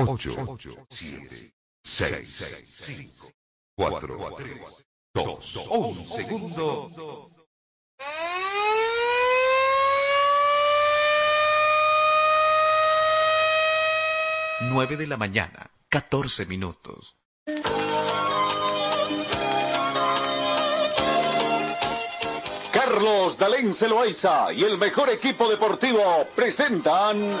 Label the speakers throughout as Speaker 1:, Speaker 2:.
Speaker 1: 8, 7, 6, 5, 4, 3, 2, 1 segundo. Nueve de la mañana, 14 minutos.
Speaker 2: Carlos Dalén Celoaiza y el mejor equipo deportivo presentan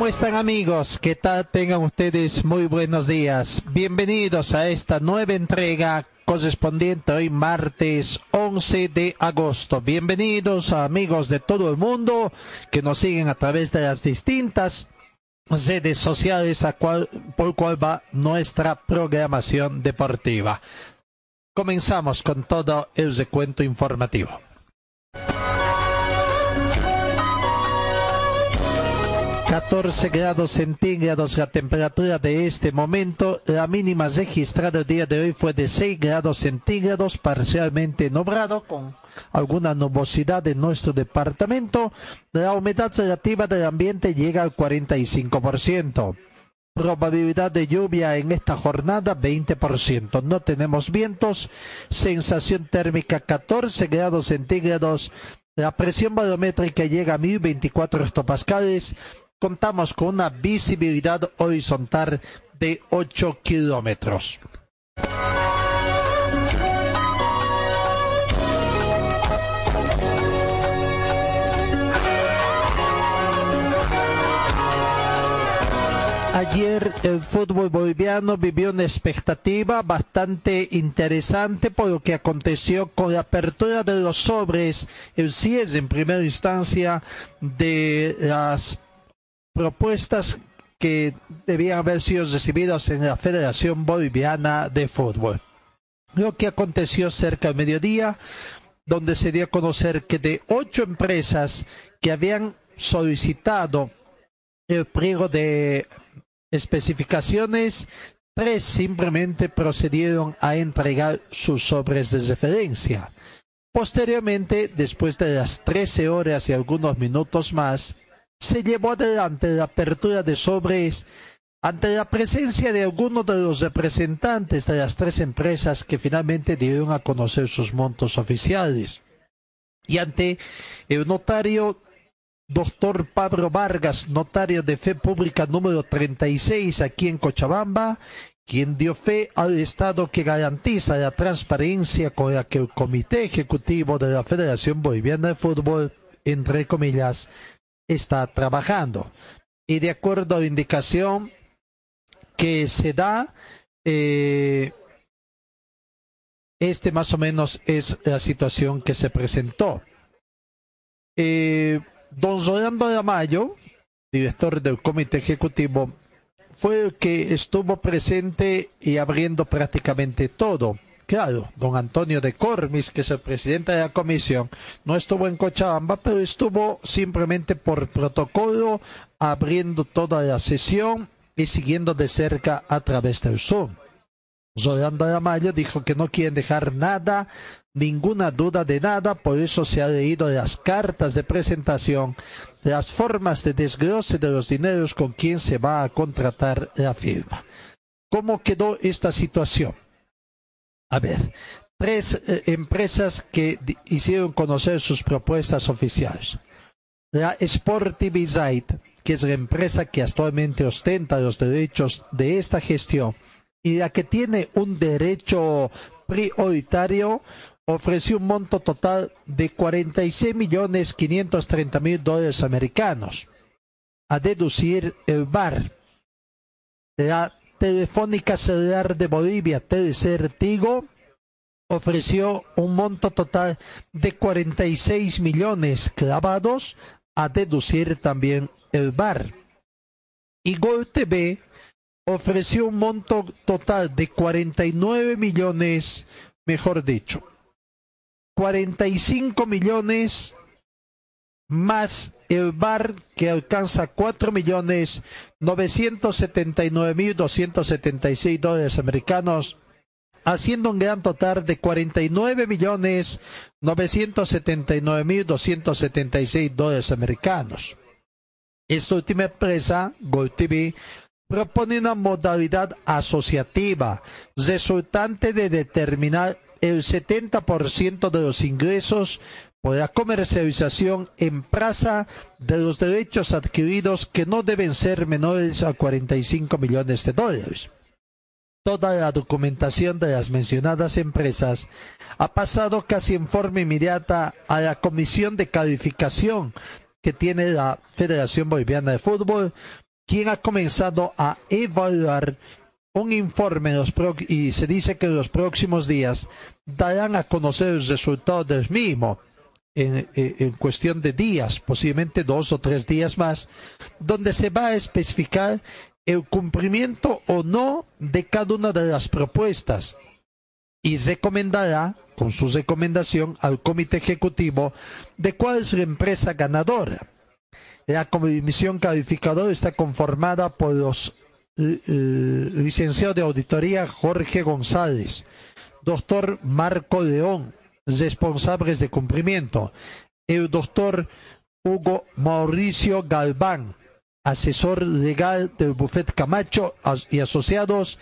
Speaker 3: ¿Cómo están amigos? ¿Qué tal? Tengan ustedes muy buenos días. Bienvenidos a esta nueva entrega correspondiente hoy martes 11 de agosto. Bienvenidos a amigos de todo el mundo que nos siguen a través de las distintas redes sociales a cual, por cual va nuestra programación deportiva. Comenzamos con todo el recuento informativo. 14 grados centígrados la temperatura de este momento. La mínima registrada el día de hoy fue de 6 grados centígrados, parcialmente nublado, con alguna nubosidad en nuestro departamento. La humedad relativa del ambiente llega al 45%. Probabilidad de lluvia en esta jornada 20%. No tenemos vientos. Sensación térmica 14 grados centígrados. La presión barométrica llega a 1024 hectopascales contamos con una visibilidad horizontal de 8 kilómetros. Ayer el fútbol boliviano vivió una expectativa bastante interesante por lo que aconteció con la apertura de los sobres, el cierre en primera instancia de las propuestas que debían haber sido recibidas en la Federación Boliviana de Fútbol. Lo que aconteció cerca del mediodía, donde se dio a conocer que de ocho empresas que habían solicitado el pliego de especificaciones, tres simplemente procedieron a entregar sus sobres de referencia. Posteriormente, después de las 13 horas y algunos minutos más, se llevó adelante la apertura de sobres ante la presencia de algunos de los representantes de las tres empresas que finalmente dieron a conocer sus montos oficiales. Y ante el notario doctor Pablo Vargas, notario de fe pública número 36 aquí en Cochabamba, quien dio fe al Estado que garantiza la transparencia con la que el Comité Ejecutivo de la Federación Boliviana de Fútbol, entre comillas, está trabajando. Y de acuerdo a indicación que se da, eh, este más o menos es la situación que se presentó. Eh, don Rolando de Amayo, director del comité ejecutivo, fue el que estuvo presente y abriendo prácticamente todo. Claro, don Antonio de Cormis, que es el presidente de la comisión, no estuvo en Cochabamba, pero estuvo simplemente por protocolo abriendo toda la sesión y siguiendo de cerca a través del Zoom. Rolando Amayo dijo que no quieren dejar nada, ninguna duda de nada, por eso se ha leído las cartas de presentación, las formas de desglose de los dineros con quien se va a contratar la firma. ¿Cómo quedó esta situación? A ver, tres eh, empresas que hicieron conocer sus propuestas oficiales. La Sportivizite, que es la empresa que actualmente ostenta los derechos de esta gestión y la que tiene un derecho prioritario, ofreció un monto total de 46 millones 530 mil dólares americanos, a deducir el VAR. La Telefónica Celular de Bolivia, Telecer Tigo, ofreció un monto total de 46 millones clavados a deducir también el VAR. y Gol TV ofreció un monto total de 49 millones, mejor dicho, 45 millones más el VAR que alcanza 4 millones 979 mil 276 dólares americanos, haciendo un gran total de 49 millones 979 mil 276 dólares americanos. Esta última empresa, Gold TV, propone una modalidad asociativa resultante de determinar el 70% de los ingresos por la comercialización en plaza de los derechos adquiridos que no deben ser menores a 45 millones de dólares. Toda la documentación de las mencionadas empresas ha pasado casi en forma inmediata a la comisión de calificación que tiene la Federación Boliviana de Fútbol, quien ha comenzado a evaluar un informe y se dice que en los próximos días darán a conocer los resultados del mismo en, en, cuestión de días, posiblemente dos o tres días más, donde se va a especificar el cumplimiento o no de cada una de las propuestas y recomendará con su recomendación al comité ejecutivo de cuál es la empresa ganadora. La comisión calificadora está conformada por los eh, eh, licenciados de auditoría Jorge González, doctor Marco León, responsables de cumplimiento, el doctor Hugo Mauricio Galván, asesor legal del Buffet Camacho y Asociados,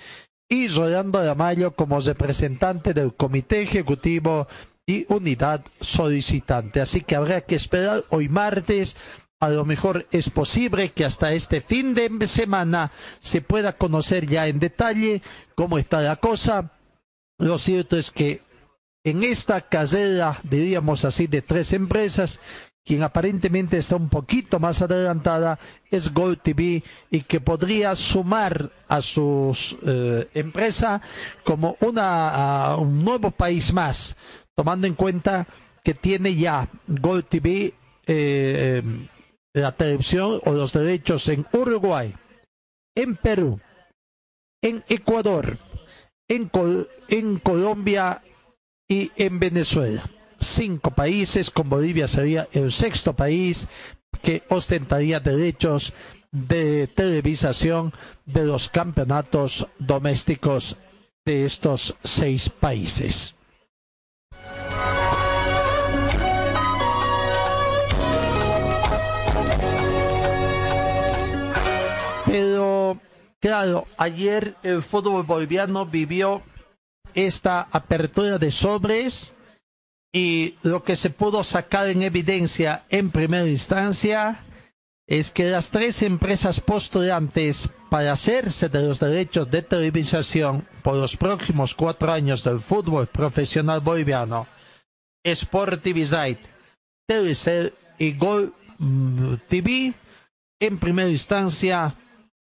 Speaker 3: y Rolando Mayo como representante del Comité Ejecutivo y Unidad Solicitante. Así que habrá que esperar hoy martes. A lo mejor es posible que hasta este fin de semana se pueda conocer ya en detalle cómo está la cosa. Lo cierto es que en esta carrera, diríamos así, de tres empresas, quien aparentemente está un poquito más adelantada es Gold TV y que podría sumar a su eh, empresa como una, un nuevo país más, tomando en cuenta que tiene ya Gold TV eh, la televisión o los derechos en Uruguay, en Perú, en Ecuador, en Colombia y en Venezuela cinco países, con Bolivia sería el sexto país que ostentaría derechos de televisación de los campeonatos domésticos de estos seis países. Pero, claro, ayer el fútbol boliviano vivió esta apertura de sobres y lo que se pudo sacar en evidencia en primera instancia es que las tres empresas postulantes para hacerse de los derechos de televisación por los próximos cuatro años del fútbol profesional boliviano, Sportivizite, Telecel y Gol mm, TV, en primera instancia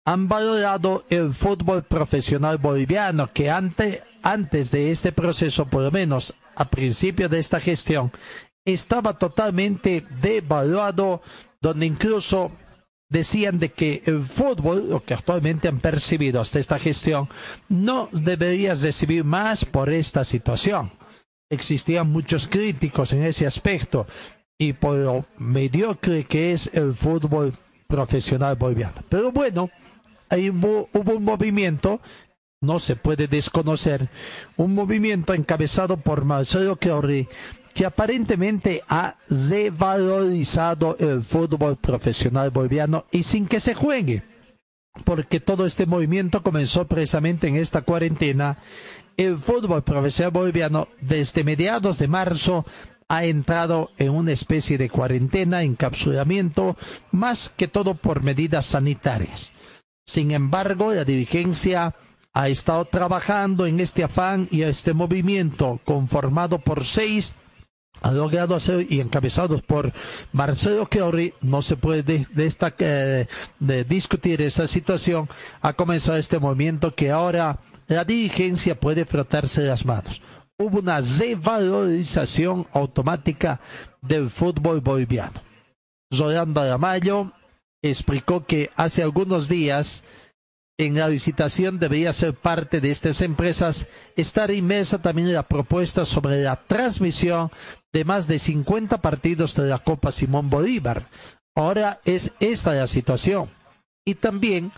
Speaker 3: han valorado el fútbol profesional boliviano que antes, antes de este proceso, por lo menos a principio de esta gestión estaba totalmente devaluado, donde incluso decían de que el fútbol, lo que actualmente han percibido hasta esta gestión, no debería recibir más por esta situación. Existían muchos críticos en ese aspecto y por lo mediocre que es el fútbol profesional boliviano. Pero bueno, ahí hubo, hubo un movimiento no se puede desconocer un movimiento encabezado por Marcelo Chiorri que aparentemente ha revalorizado el fútbol profesional boliviano y sin que se juegue, porque todo este movimiento comenzó precisamente en esta cuarentena. El fútbol profesional boliviano desde mediados de marzo ha entrado en una especie de cuarentena, encapsulamiento, más que todo por medidas sanitarias. Sin embargo, la dirigencia ha estado trabajando en este afán y este movimiento conformado por seis ha logrado hacer y encabezados por Marcelo Chiori, no se puede eh, discutir esa situación, ha comenzado este movimiento que ahora la dirigencia puede frotarse las manos. Hubo una revalorización automática del fútbol boliviano. Rolando Mayo explicó que hace algunos días en la licitación debería ser parte de estas empresas estar inmersa también la propuesta sobre la transmisión de más de 50 partidos de la Copa Simón Bolívar. Ahora es esta la situación. Y también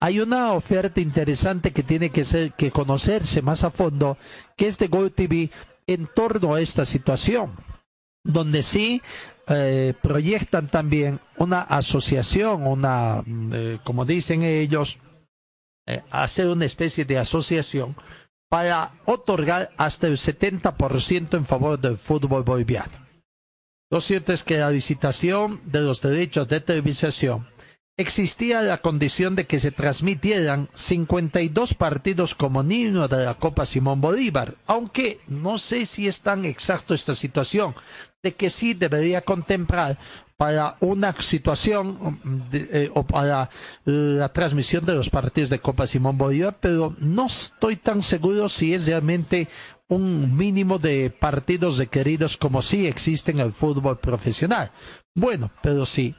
Speaker 3: hay una oferta interesante que tiene que ser que conocerse más a fondo, que es de Gold TV en torno a esta situación, donde sí eh, proyectan también una asociación, una, eh, como dicen ellos, eh, hacer una especie de asociación para otorgar hasta el 70% en favor del fútbol boliviano. Lo cierto es que la licitación de los derechos de televisación existía la condición de que se transmitieran 52 partidos como niño de la Copa Simón Bolívar, aunque no sé si es tan exacto esta situación, de que sí debería contemplar para una situación eh, o para la transmisión de los partidos de Copa Simón Bolívar, pero no estoy tan seguro si es realmente un mínimo de partidos requeridos como sí existe en el fútbol profesional. Bueno, pero sí.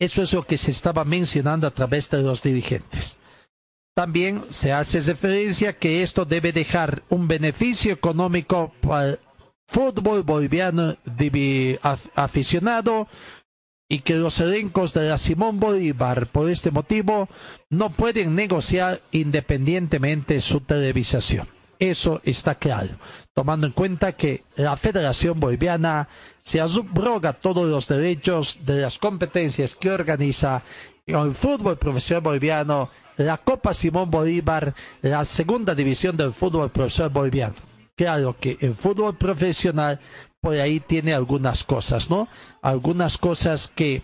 Speaker 3: Eso es lo que se estaba mencionando a través de los dirigentes. También se hace referencia que esto debe dejar un beneficio económico para fútbol boliviano aficionado y que los elencos de la Simón Bolívar por este motivo no pueden negociar independientemente su televisación. Eso está claro, tomando en cuenta que la Federación Boliviana se abroga todos los derechos de las competencias que organiza el fútbol profesional boliviano, la Copa Simón Bolívar, la segunda división del fútbol profesional boliviano claro que el fútbol profesional por ahí tiene algunas cosas, ¿no? Algunas cosas que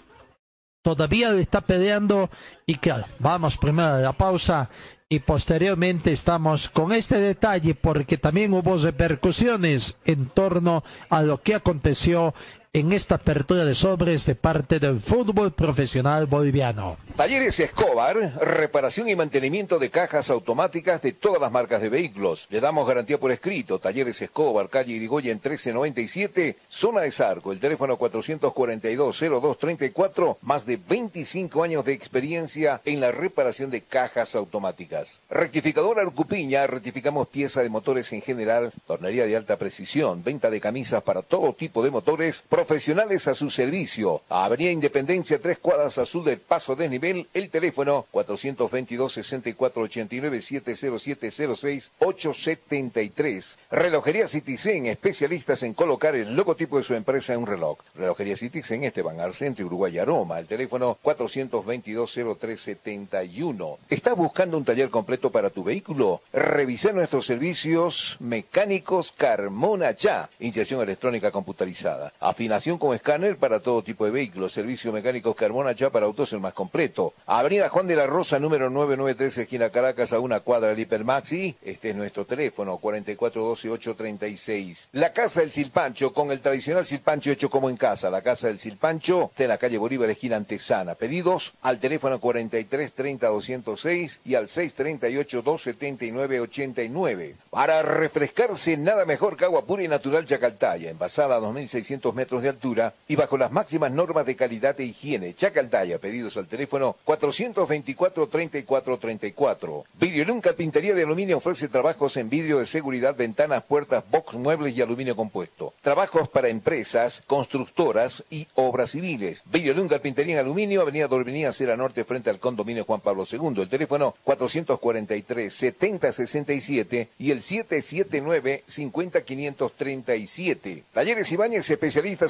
Speaker 3: todavía está peleando y claro, vamos primero a la pausa y posteriormente estamos con este detalle porque también hubo repercusiones en torno a lo que aconteció en esta apertura de sobres de parte del fútbol profesional boliviano.
Speaker 4: Talleres Escobar, reparación y mantenimiento de cajas automáticas de todas las marcas de vehículos. Le damos garantía por escrito. Talleres Escobar, calle Irigoyen 1397, zona de Sarco. El teléfono 442-0234, más de 25 años de experiencia en la reparación de cajas automáticas. Rectificadora Arcupiña, rectificamos pieza de motores en general, tornería de alta precisión, venta de camisas para todo tipo de motores, profesionales a su servicio. Avenida Independencia, tres cuadras azul del Paso de Nivel, el teléfono 422-6489-70706-873. Relojería Citizen, especialistas en colocar el logotipo de su empresa en un reloj. Relojería Citizen, Esteban Arcente, Uruguay Aroma, el teléfono 422-0371. ¿Estás buscando un taller completo para tu vehículo? Revisa nuestros servicios mecánicos Carmona Ya, inyección electrónica computarizada. Afinación con escáner para todo tipo de vehículos. Servicio mecánico Carmona Ya para autos el más completo. Avenida Juan de la Rosa, número 993, esquina Caracas, a una cuadra del Hipermaxi. Este es nuestro teléfono, 4412-836. La Casa del Silpancho, con el tradicional silpancho hecho como en casa. La Casa del Silpancho está en la calle Bolívar, esquina Antesana. Pedidos al teléfono 43 30 206 y al 638 279 89. Para refrescarse, nada mejor que agua pura y natural Chacaltaya, envasada a 2.600 metros de altura y bajo las máximas normas de calidad e higiene. Chacaltaya, pedidos al teléfono 424-3434. Vidrio Pintería de Aluminio ofrece trabajos en vidrio de seguridad, ventanas, puertas, box, muebles y aluminio compuesto. Trabajos para empresas, constructoras y obras civiles. Vidrio Pintería en Aluminio, Avenida Dorminía, Cera Norte, frente al condominio Juan Pablo II. El teléfono 443-7067 y el 779-50537. Talleres Ibáñez, especialistas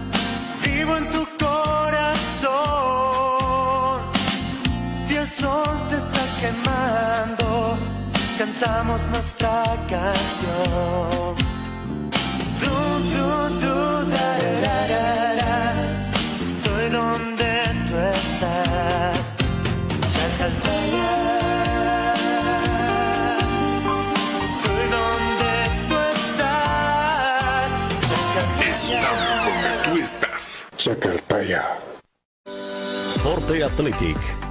Speaker 5: vivo en tu corazón. Si el sol te está quemando, cantamos nuestra canción. Du, du, du, da, estás.
Speaker 6: Forte Athletic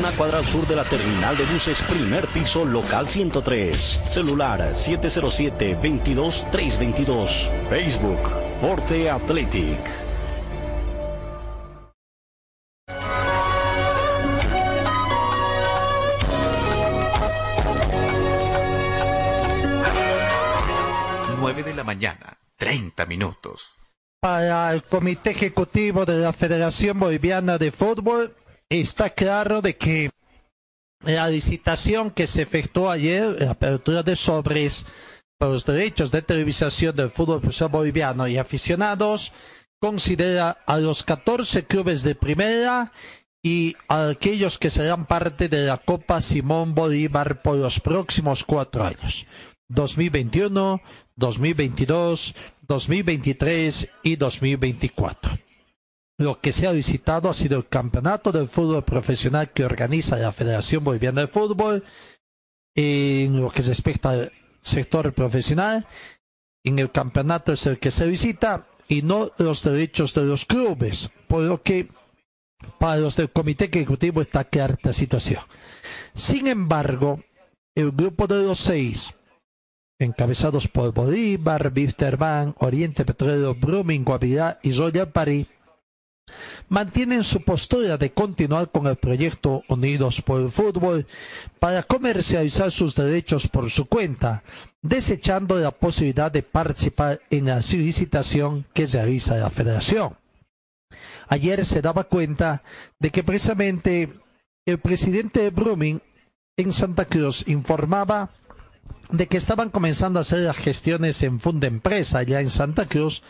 Speaker 6: una cuadra al sur de la terminal de buses, primer piso, local 103. Celular 707-22322. Facebook, Forte Athletic.
Speaker 1: Nueve de la mañana, 30 minutos.
Speaker 3: Para el Comité Ejecutivo de la Federación Boliviana de Fútbol, está claro de que la licitación que se efectuó ayer, la apertura de sobres por los derechos de televisación del fútbol profesional boliviano y aficionados, considera a los 14 clubes de primera y a aquellos que serán parte de la Copa Simón Bolívar por los próximos cuatro años, 2021, 2022, 2023 y 2024. Lo que se ha visitado ha sido el campeonato del fútbol profesional que organiza la Federación Boliviana de Fútbol en lo que respecta al sector profesional. En el campeonato es el que se visita y no los derechos de los clubes, por lo que para los del Comité Ejecutivo está clara esta situación. Sin embargo, el grupo de los seis, encabezados por Bolívar, Wisterman, Oriente Petrolero, Brumming, Guavirá y Royal París, mantienen su postura de continuar con el proyecto Unidos por el Fútbol para comercializar sus derechos por su cuenta, desechando la posibilidad de participar en la licitación que realiza la Federación. Ayer se daba cuenta de que precisamente el presidente de en Santa Cruz informaba de que estaban comenzando a hacer las gestiones en Funda Empresa allá en Santa Cruz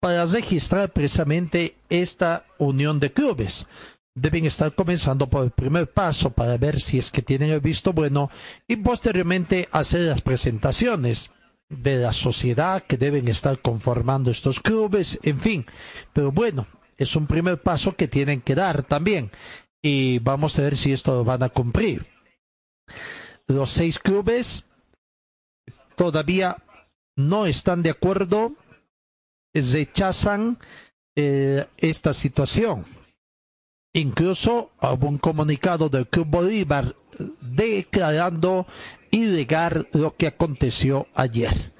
Speaker 3: para registrar precisamente esta unión de clubes. Deben estar comenzando por el primer paso para ver si es que tienen el visto bueno y posteriormente hacer las presentaciones de la sociedad que deben estar conformando estos clubes, en fin. Pero bueno, es un primer paso que tienen que dar también y vamos a ver si esto lo van a cumplir. Los seis clubes todavía no están de acuerdo rechazan eh, esta situación. Incluso hubo un comunicado del Club Bolívar declarando ilegal lo que aconteció ayer.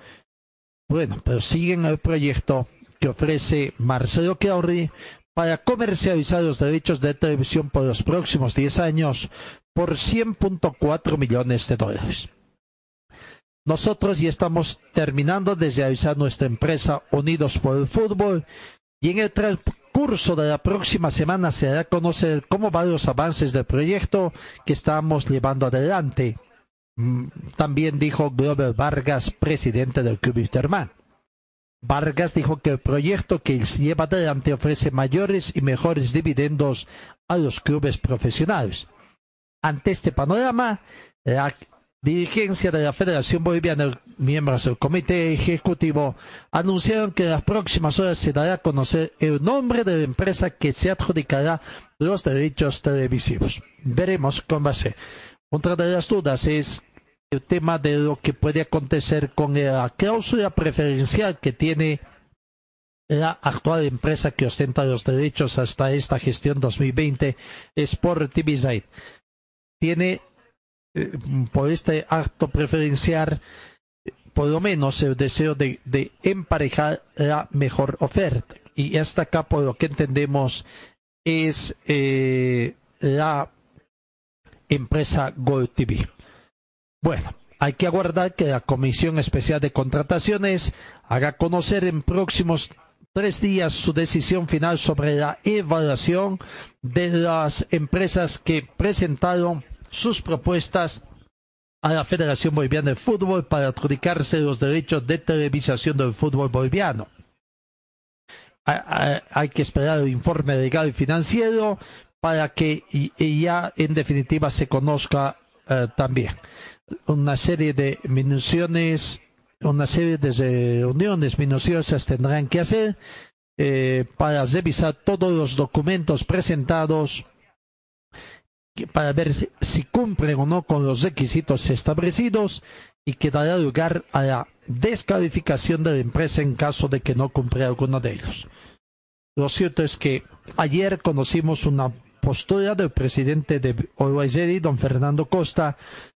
Speaker 3: Bueno, pero siguen el proyecto que ofrece Marcelo Chiauri para comercializar los derechos de televisión por los próximos 10 años por 100.4 millones de dólares. Nosotros ya estamos terminando de realizar nuestra empresa Unidos por el Fútbol y en el transcurso de la próxima semana se dará a conocer cómo van los avances del proyecto que estamos llevando adelante. Mm, También dijo Glover Vargas, presidente del Club Wisterman. Vargas dijo que el proyecto que se lleva adelante ofrece mayores y mejores dividendos a los clubes profesionales. Ante este panorama, la dirigencia de la Federación Boliviana, miembros del Comité Ejecutivo, anunciaron que en las próximas horas se dará a conocer el nombre de la empresa que se adjudicará los derechos televisivos. Veremos cómo va a ser. Otra de las dudas es el tema de lo que puede acontecer con la cláusula preferencial que tiene la actual empresa que ostenta los derechos hasta esta gestión 2020, Sport TV Tiene, eh, por este acto preferencial, por lo menos el deseo de, emparejar la mejor oferta. Y hasta acá, por lo que entendemos, es eh, la empresa Gold TV. Bueno, hay que aguardar que la Comisión Especial de Contrataciones haga conocer en próximos tres días su decisión final sobre la evaluación de las empresas que presentaron sus propuestas a la Federación Boliviana de Fútbol para adjudicarse los derechos de televisación del fútbol boliviano. Hay que esperar el informe legal y financiero para que ya en definitiva se conozca eh, también una serie de minuciones, una serie de reuniones minuciosas tendrán que hacer eh, para revisar todos los documentos presentados para ver si cumplen o no con los requisitos establecidos y que dará lugar a la descalificación de la empresa en caso de que no cumpla alguno de ellos. Lo cierto es que ayer conocimos una postura del presidente de OYZ, don Fernando Costa,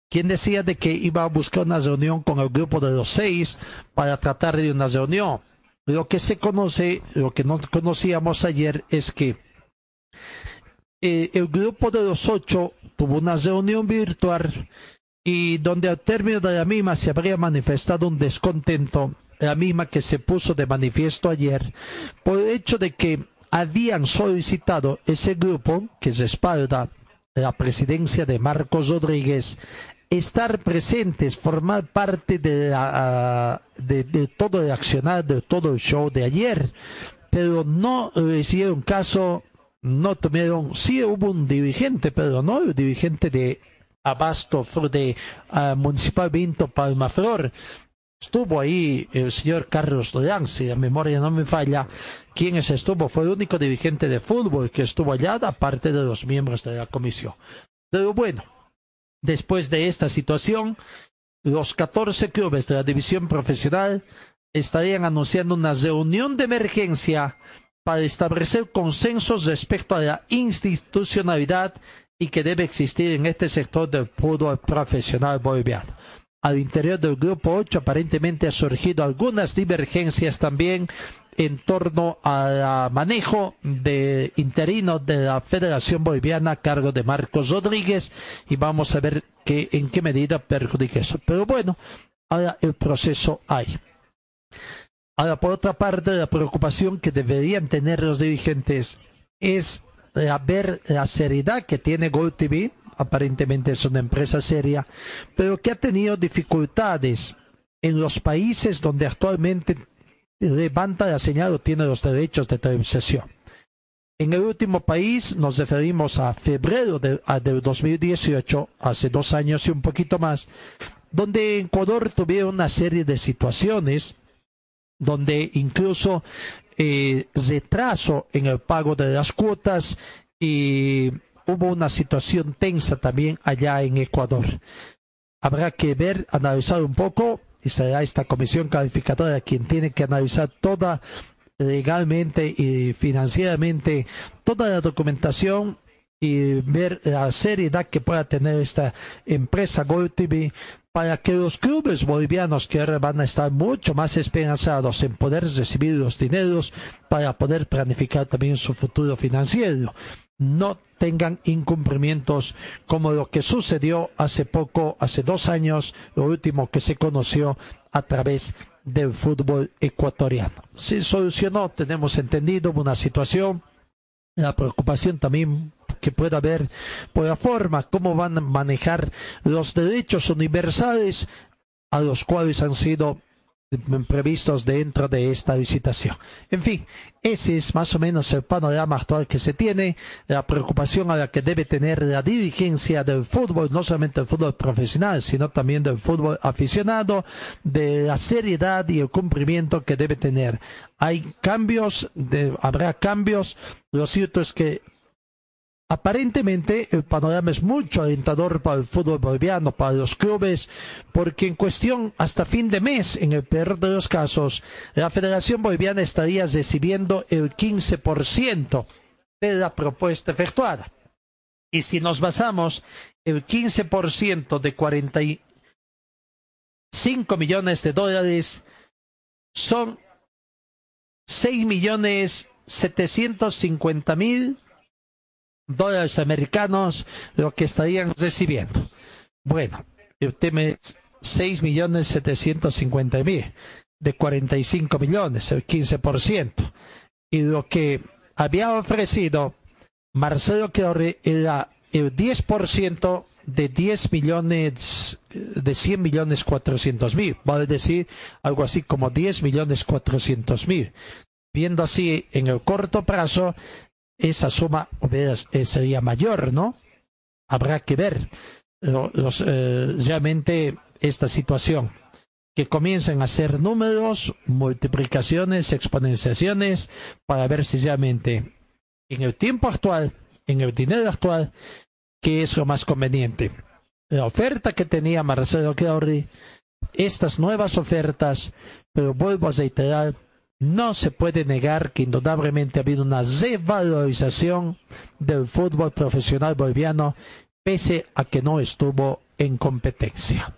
Speaker 3: quien decía de que iba a buscar una reunión con el grupo de los seis para tratar de una reunión. Lo que se conoce, lo que no conocíamos ayer es que eh, el grupo de los ocho tuvo una reunión virtual y donde al término de la misma se habría manifestado un descontento, la misma que se puso de manifiesto ayer, por el hecho de que habían solicitado ese grupo que respalda la presidencia de Marcos Rodríguez estar presentes, formar parte de, la, de, todo el accionar, de todo el show de ayer, pero no hicieron caso, no tomaron, sí hubo un dirigente, pero no el dirigente de Abasto, de uh, Municipal Vinto Palmaflor, estuvo ahí el señor Carlos Leán, si la memoria no me falla, quien estuvo, fue el único dirigente de fútbol que estuvo allá, aparte de los miembros de la comisión. Pero bueno, Después de esta situación, los 14 clubes de la división profesional estarían anunciando una reunión de emergencia para establecer consensos respecto a la institucionalidad y que debe existir en este sector del fútbol profesional boliviano. Al interior del grupo 8 aparentemente ha surgido algunas divergencias también en torno al manejo de interino de la Federación Boliviana a cargo de Marcos Rodríguez y vamos a ver en qué medida perjudica eso. Pero bueno, ahora el proceso hay. Ahora, por otra parte, la preocupación que deberían tener los dirigentes es ver la seriedad que tiene Gold TV, aparentemente es una empresa seria, pero que ha tenido dificultades en los países donde actualmente levanta la señal o tiene los derechos de televisación. En el último país nos referimos a febrero de, del 2018, hace dos años y un poquito más, donde Ecuador tuvieron una serie de situaciones donde incluso eh, retraso en el pago de las cuotas y hubo una situación tensa también allá en Ecuador. Habrá que ver, analizar un poco y será esta comisión calificadora quien tiene que analizar toda legalmente y financieramente toda la documentación y ver la seriedad que pueda tener esta empresa Gold TV para que los clubes bolivianos que ahora van a estar mucho más esperanzados en poder recibir los dineros para poder planificar también su futuro financiero no tengan incumplimientos como lo que sucedió hace poco, hace dos años, lo último que se conoció a través del fútbol ecuatoriano. Se solucionó, tenemos entendido, una situación, la preocupación también que pueda haber por la forma como van a manejar los derechos universales a los cuales han sido previstos dentro de esta licitación. En fin, ese es más o menos el panorama actual que se tiene, la preocupación a la que debe tener la dirigencia del fútbol, no solamente del fútbol profesional, sino también del fútbol aficionado, de la seriedad y el cumplimiento que debe tener. Hay cambios, habrá cambios, lo cierto es que aparentemente el panorama es mucho alentador para el fútbol boliviano, para los clubes, porque en cuestión hasta fin de mes, en el peor de los casos, la Federación Boliviana estaría recibiendo el 15% de la propuesta efectuada. Y si nos basamos el 15% de 45 millones de dólares, son 6 millones 750 mil dólares americanos lo que estarían recibiendo. Bueno, el tema es 6 millones 750 mil de 45 millones, el 15%. Y lo que había ofrecido Marcelo que era el 10% de 10 millones, de 100 millones 400 mil, vale decir algo así como 10 millones 400 mil. Viendo así en el corto plazo, esa suma eh, sería mayor, ¿no? Habrá que ver los, eh, realmente esta situación. Que comiencen a hacer números, multiplicaciones, exponenciaciones, para ver si realmente en el tiempo actual, en el dinero actual, qué es lo más conveniente. La oferta que tenía Marcelo Clauri, estas nuevas ofertas, pero vuelvo a reiterar, no se puede negar que indudablemente ha habido una revalorización del fútbol profesional boliviano pese a que no estuvo en competencia.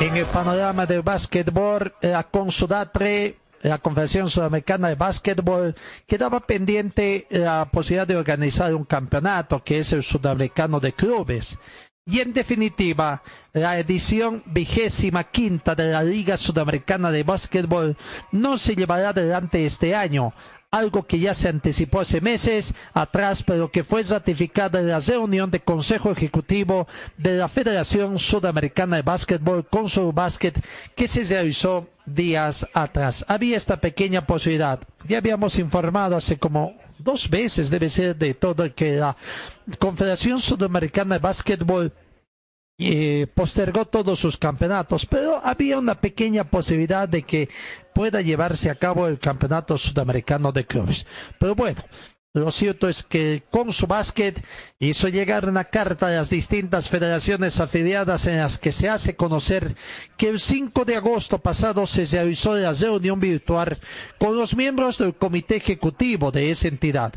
Speaker 3: En el panorama del básquetbol, la Consudatre la Confederación Sudamericana de Básquetbol quedaba pendiente la posibilidad de organizar un campeonato que es el sudamericano de clubes. Y en definitiva, la edición vigésima quinta de la Liga Sudamericana de Básquetbol no se llevará adelante este año, algo que ya se anticipó hace meses atrás, pero que fue ratificada en la reunión de Consejo Ejecutivo de la Federación Sudamericana de Básquetbol, su Básquet, que se realizó días atrás. Había esta pequeña posibilidad. Ya habíamos informado hace como dos veces, debe ser de todo, que la Confederación Sudamericana de Básquetbol eh, postergó todos sus campeonatos, pero había una pequeña posibilidad de que pueda llevarse a cabo el campeonato sudamericano de clubes. Pero bueno, lo cierto es que con su básquet hizo llegar una carta a las distintas federaciones afiliadas en las que se hace conocer que el 5 de agosto pasado se realizó la reunión virtual con los miembros del comité ejecutivo de esa entidad.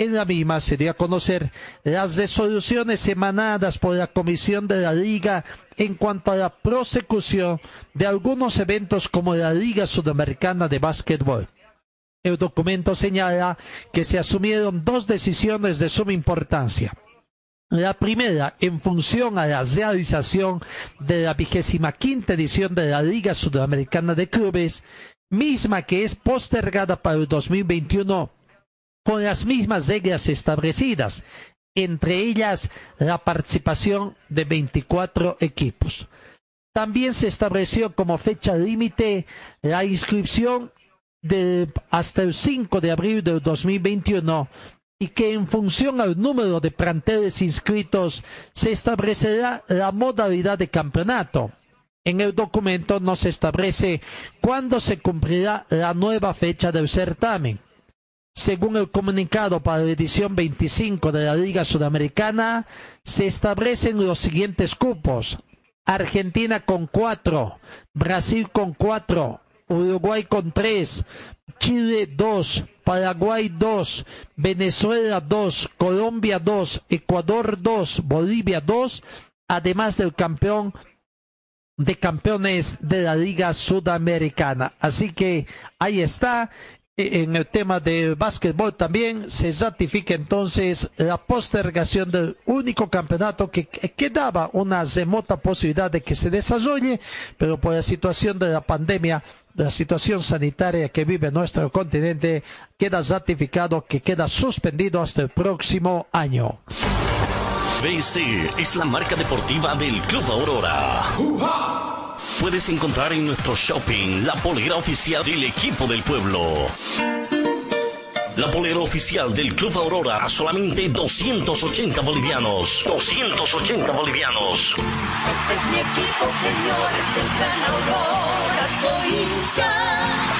Speaker 3: En la misma se conocer las resoluciones emanadas por la Comisión de la Liga en cuanto a la prosecución de algunos eventos como la Liga Sudamericana de Básquetbol. El documento señala que se asumieron dos decisiones de suma importancia. La primera, en función a la realización de la vigésima quinta edición de la Liga Sudamericana de Clubes, misma que es postergada para el 2021 con las mismas reglas establecidas, entre ellas la participación de 24 equipos. También se estableció como fecha límite la inscripción de hasta el 5 de abril de 2021 y que en función al número de planteles inscritos se establecerá la modalidad de campeonato. En el documento no se establece cuándo se cumplirá la nueva fecha del certamen. Según el comunicado para la edición 25 de la Liga Sudamericana, se establecen los siguientes cupos. Argentina con cuatro, Brasil con cuatro, Uruguay con tres, Chile dos, Paraguay dos, Venezuela dos, Colombia dos, Ecuador dos, Bolivia dos, además del campeón de campeones de la Liga Sudamericana. Así que ahí está en el tema del básquetbol también se ratifica entonces la postergación del único campeonato que quedaba una remota posibilidad de que se desarrolle, pero por la situación de la pandemia, la situación sanitaria que vive nuestro continente, queda ratificado que queda suspendido hasta el próximo año.
Speaker 6: BC es la marca deportiva del Club Aurora puedes encontrar en nuestro shopping la polera oficial del equipo del pueblo. La polera oficial del Club Aurora a solamente 280 bolivianos. 280 bolivianos.
Speaker 7: Este es mi equipo, señores del Gran Aurora, soy hincha.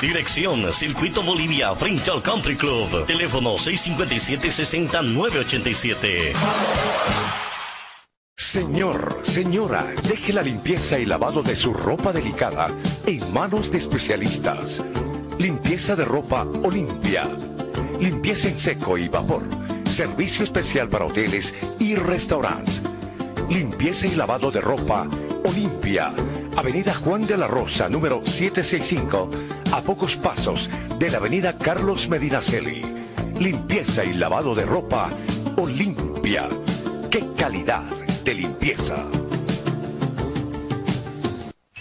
Speaker 6: Dirección Circuito Bolivia frente al Country Club. Teléfono 657-60987.
Speaker 8: Señor, señora, deje la limpieza y lavado de su ropa delicada en manos de especialistas. Limpieza de ropa Olimpia. Limpieza en seco y vapor. Servicio especial para hoteles y restaurantes. Limpieza y lavado de ropa Olimpia. Avenida Juan de la Rosa, número 765, a pocos pasos de la Avenida Carlos Medinaceli. Limpieza y lavado de ropa Olimpia. ¡Qué calidad de limpieza!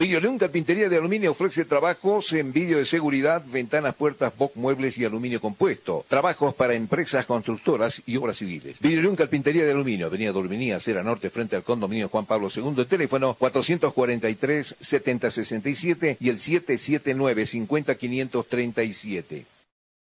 Speaker 4: Videoleón Carpintería de Aluminio ofrece trabajos en vídeo de seguridad, ventanas, puertas, box, muebles y aluminio compuesto. Trabajos para empresas constructoras y obras civiles. Videoleón Carpintería de Aluminio, Avenida Dorminía, Acera Norte, frente al condominio Juan Pablo II. El teléfono 443-7067 y el 779-50537.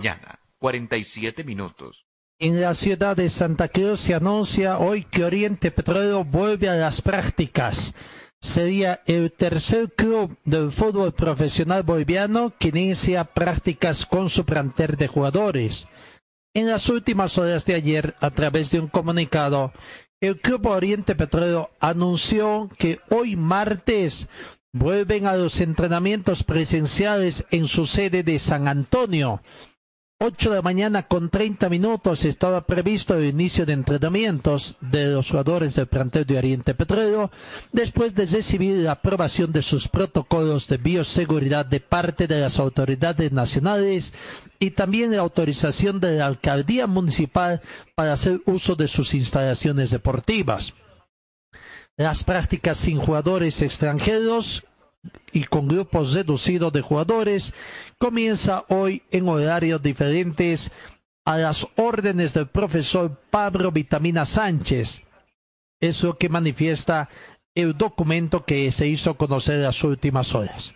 Speaker 1: Mañana, 47 minutos.
Speaker 3: En la ciudad de Santa Cruz se anuncia hoy que Oriente Petróleo vuelve a las prácticas. Sería el tercer club del fútbol profesional boliviano que inicia prácticas con su plantel de jugadores. En las últimas horas de ayer, a través de un comunicado, el Club Oriente Petróleo anunció que hoy martes vuelven a los entrenamientos presenciales en su sede de San Antonio. 8 de la mañana con 30 minutos estaba previsto el inicio de entrenamientos de los jugadores del plantel de Oriente Petróleo después de recibir la aprobación de sus protocolos de bioseguridad de parte de las autoridades nacionales y también la autorización de la alcaldía municipal para hacer uso de sus instalaciones deportivas. las prácticas sin jugadores extranjeros y con grupos reducidos de jugadores comienza hoy en horarios diferentes a las órdenes del profesor Pablo Vitamina Sánchez. Es lo que manifiesta el documento que se hizo conocer en las últimas horas.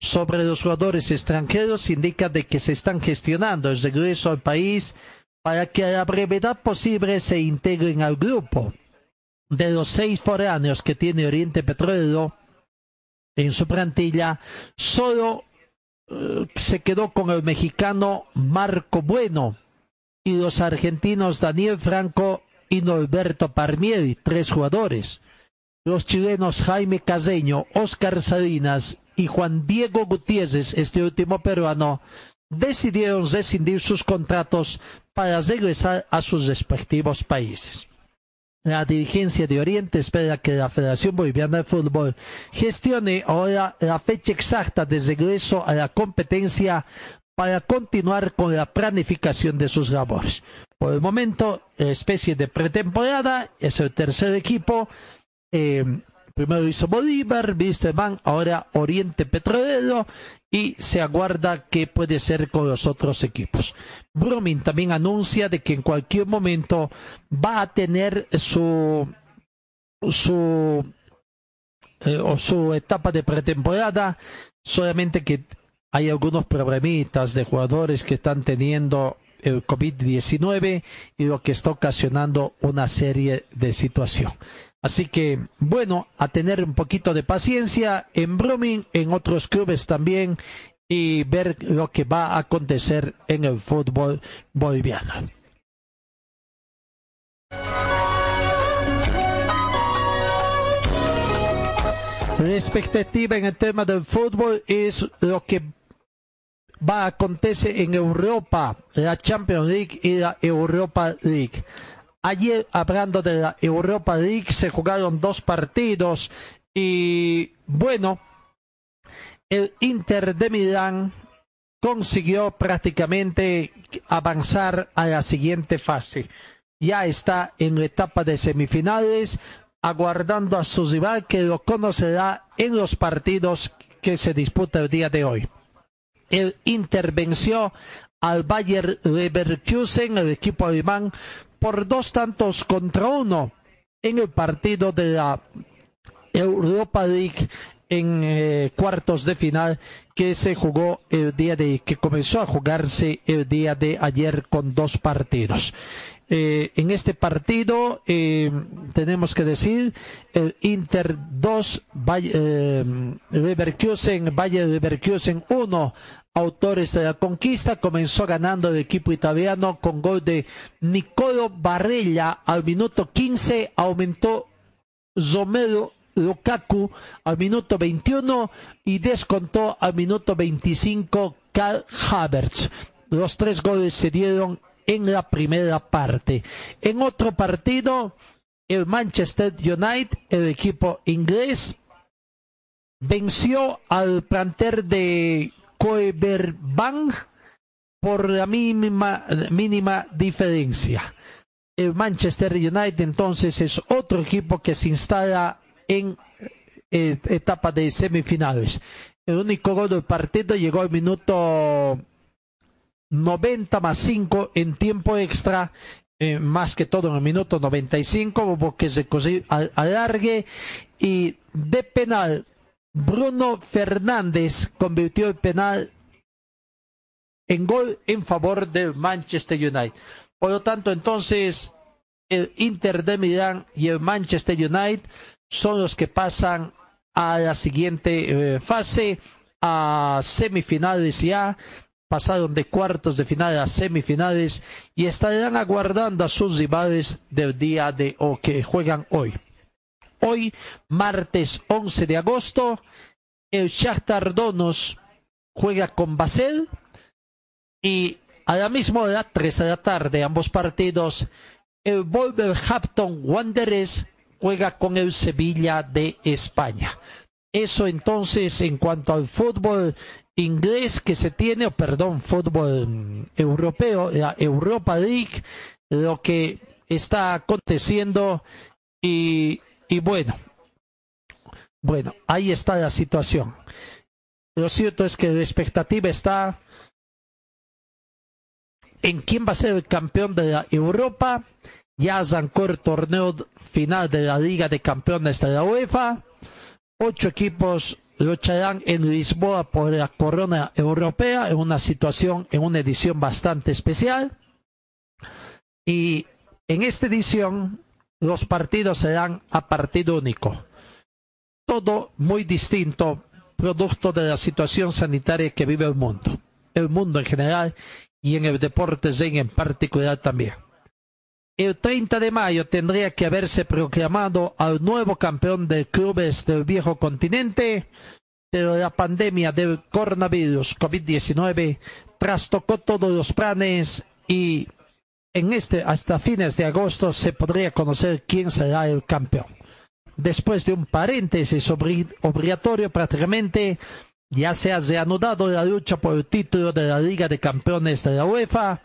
Speaker 3: Sobre los jugadores extranjeros indica de que se están gestionando el regreso al país para que a la brevedad posible se integren al grupo. De los seis foráneos que tiene Oriente Petrolero en su plantilla, solo eh, se quedó con el mexicano Marco Bueno y los argentinos Daniel Franco y Norberto Parmieri, tres jugadores. Los chilenos Jaime Caseño, Oscar Salinas y Juan Diego Gutiérrez, este último peruano, decidieron rescindir sus contratos para regresar a sus respectivos países. La dirigencia de Oriente espera que la Federación Boliviana de Fútbol gestione ahora la fecha exacta de regreso a la competencia para continuar con la planificación de sus labores. Por el momento, especie de pretemporada, es el tercer equipo. Eh, primero hizo Bolívar, Van, ahora Oriente Petrolero y se aguarda qué puede ser con los otros equipos. Brumming también anuncia de que en cualquier momento va a tener su su eh, o su etapa de pretemporada, solamente que hay algunos problemitas de jugadores que están teniendo el COVID-19 y lo que está ocasionando una serie de situaciones. Así que, bueno, a tener un poquito de paciencia en Brumming, en otros clubes también, y ver lo que va a acontecer en el fútbol boliviano. La expectativa en el tema del fútbol es lo que va a acontecer en Europa, la Champions League y la Europa League. Ayer, hablando de la Europa League, se jugaron dos partidos y bueno, el Inter de Milán consiguió prácticamente avanzar a la siguiente fase. Ya está en la etapa de semifinales, aguardando a su rival que lo conocerá en los partidos que se disputa el día de hoy. El Inter venció al Bayer Leverkusen, el equipo alemán, por dos tantos contra uno en el partido de la Europa League en eh, cuartos de final que se jugó el día de que comenzó a jugarse el día de ayer con dos partidos. Eh, en este partido eh, tenemos que decir el Inter 2, Leverkusen, Bayer Leverkusen 1, autores de la conquista. Comenzó ganando el equipo italiano con gol de Nicolo Barrella al minuto 15. Aumentó Romero Lukaku al minuto 21 y descontó al minuto 25 Karl Havertz. Los tres goles se dieron en la primera parte. En otro partido, el Manchester United, el equipo inglés, venció al planter de Coeberbank por la mínima, mínima diferencia. El Manchester United entonces es otro equipo que se instala en eh, etapa de semifinales. El único gol del partido llegó al minuto 90 más 5 en tiempo extra, eh, más que todo en el minuto 95, hubo que se alargue y de penal Bruno Fernández convirtió el penal en gol en favor del Manchester United. Por lo tanto, entonces, el Inter de Milán y el Manchester United son los que pasan a la siguiente eh, fase, a semifinales ya. Pasaron de cuartos de final a semifinales y estarán aguardando a sus rivales del día de o que juegan hoy. Hoy, martes 11 de agosto, el Shakhtar Donos juega con Basel y a la misma hora, 3 de la tarde, ambos partidos, el Wolverhampton Wanderers juega con el Sevilla de España. Eso entonces en cuanto al fútbol inglés que se tiene, o perdón, fútbol mm, europeo, la Europa League, lo que está aconteciendo y y bueno, Bueno, ahí está la situación. Lo cierto es que la expectativa está en quién va a ser el campeón de la Europa. Ya arrancó el torneo final de la Liga de Campeones de la UEFA. Ocho equipos lucharán en Lisboa por la corona europea en una situación, en una edición bastante especial. Y en esta edición los partidos serán a partido único. Todo muy distinto, producto de la situación sanitaria que vive el mundo. El mundo en general y en el deporte zen en particular también. El 30 de mayo tendría que haberse proclamado al nuevo campeón de clubes del viejo continente, pero la pandemia del coronavirus COVID-19 trastocó todos los planes y en este hasta fines de agosto se podría conocer quién será el campeón. Después de un paréntesis obligatorio prácticamente ya se ha reanudado la lucha por el título de la Liga de Campeones de la UEFA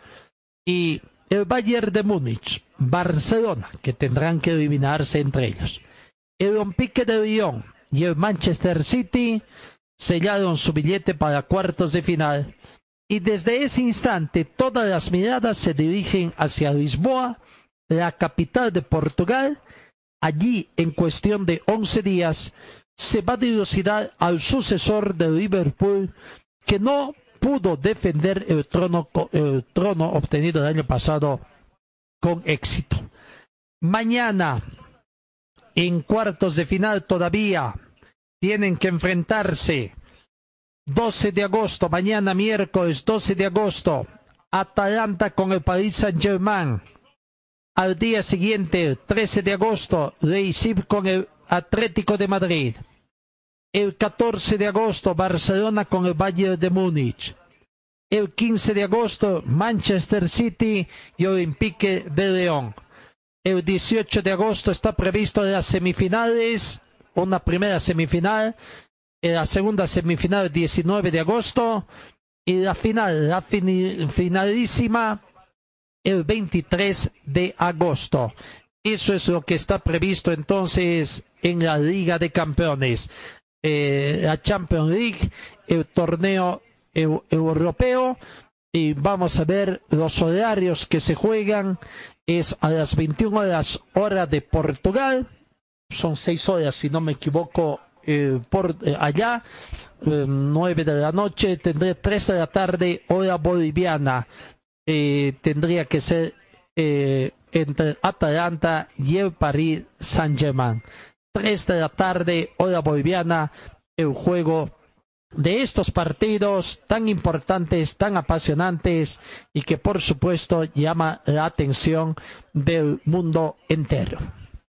Speaker 3: y el Bayern de Múnich, Barcelona, que tendrán que eliminarse entre ellos. El Olympique de Lyon y el Manchester City sellaron su billete para cuartos de final y desde ese instante todas las miradas se dirigen hacia Lisboa, la capital de Portugal. Allí, en cuestión de once días, se va a dilucidar al sucesor de Liverpool que no pudo defender el trono, el trono obtenido el año pasado con éxito. Mañana, en cuartos de final todavía, tienen que enfrentarse 12 de agosto, mañana miércoles 12 de agosto, Atalanta con el Paris Saint-Germain. Al día siguiente, 13 de agosto, Leipzig con el Atlético de Madrid. El 14 de agosto, Barcelona con el Bayern de Múnich. El 15 de agosto, Manchester City y Olympique de León. El 18 de agosto está previsto las semifinales, una primera semifinal, la segunda semifinal el 19 de agosto y la final, la finalísima el 23 de agosto. Eso es lo que está previsto entonces en la Liga de Campeones. Eh, la Champions League, el torneo europeo y vamos a ver los horarios que se juegan. Es a las 21 horas hora de Portugal. Son seis horas, si no me equivoco, eh, por eh, allá. nueve de la noche, tendría tres de la tarde, hora boliviana. tendría que ser entre Atalanta y el Paris Saint-Germain. 3 de la tarde, hora boliviana, el juego de estos partidos tan importantes, tan apasionantes y que por supuesto llama la atención del mundo entero.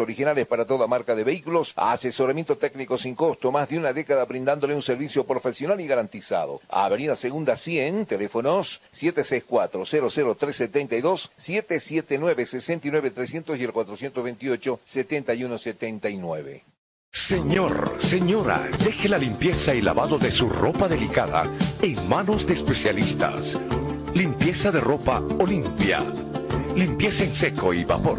Speaker 4: originales para toda marca de vehículos, asesoramiento técnico sin costo, más de una década brindándole un servicio profesional y garantizado. Avenida Segunda 100, teléfonos 764-00372, 779-69300 y el 428-7179.
Speaker 8: Señor, señora, deje la limpieza y lavado de su ropa delicada en manos de especialistas. Limpieza de ropa Olimpia. Limpieza en seco y vapor.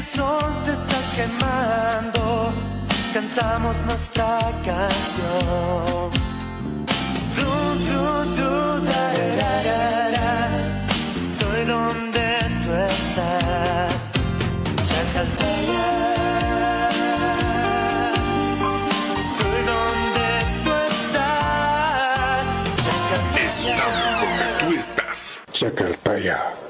Speaker 5: El sol te está quemando, cantamos nuestra canción. Du, du, du, da, da, da. Estoy donde tú estás. Chacaltaya. Estoy donde tú estás. Chacaltaya.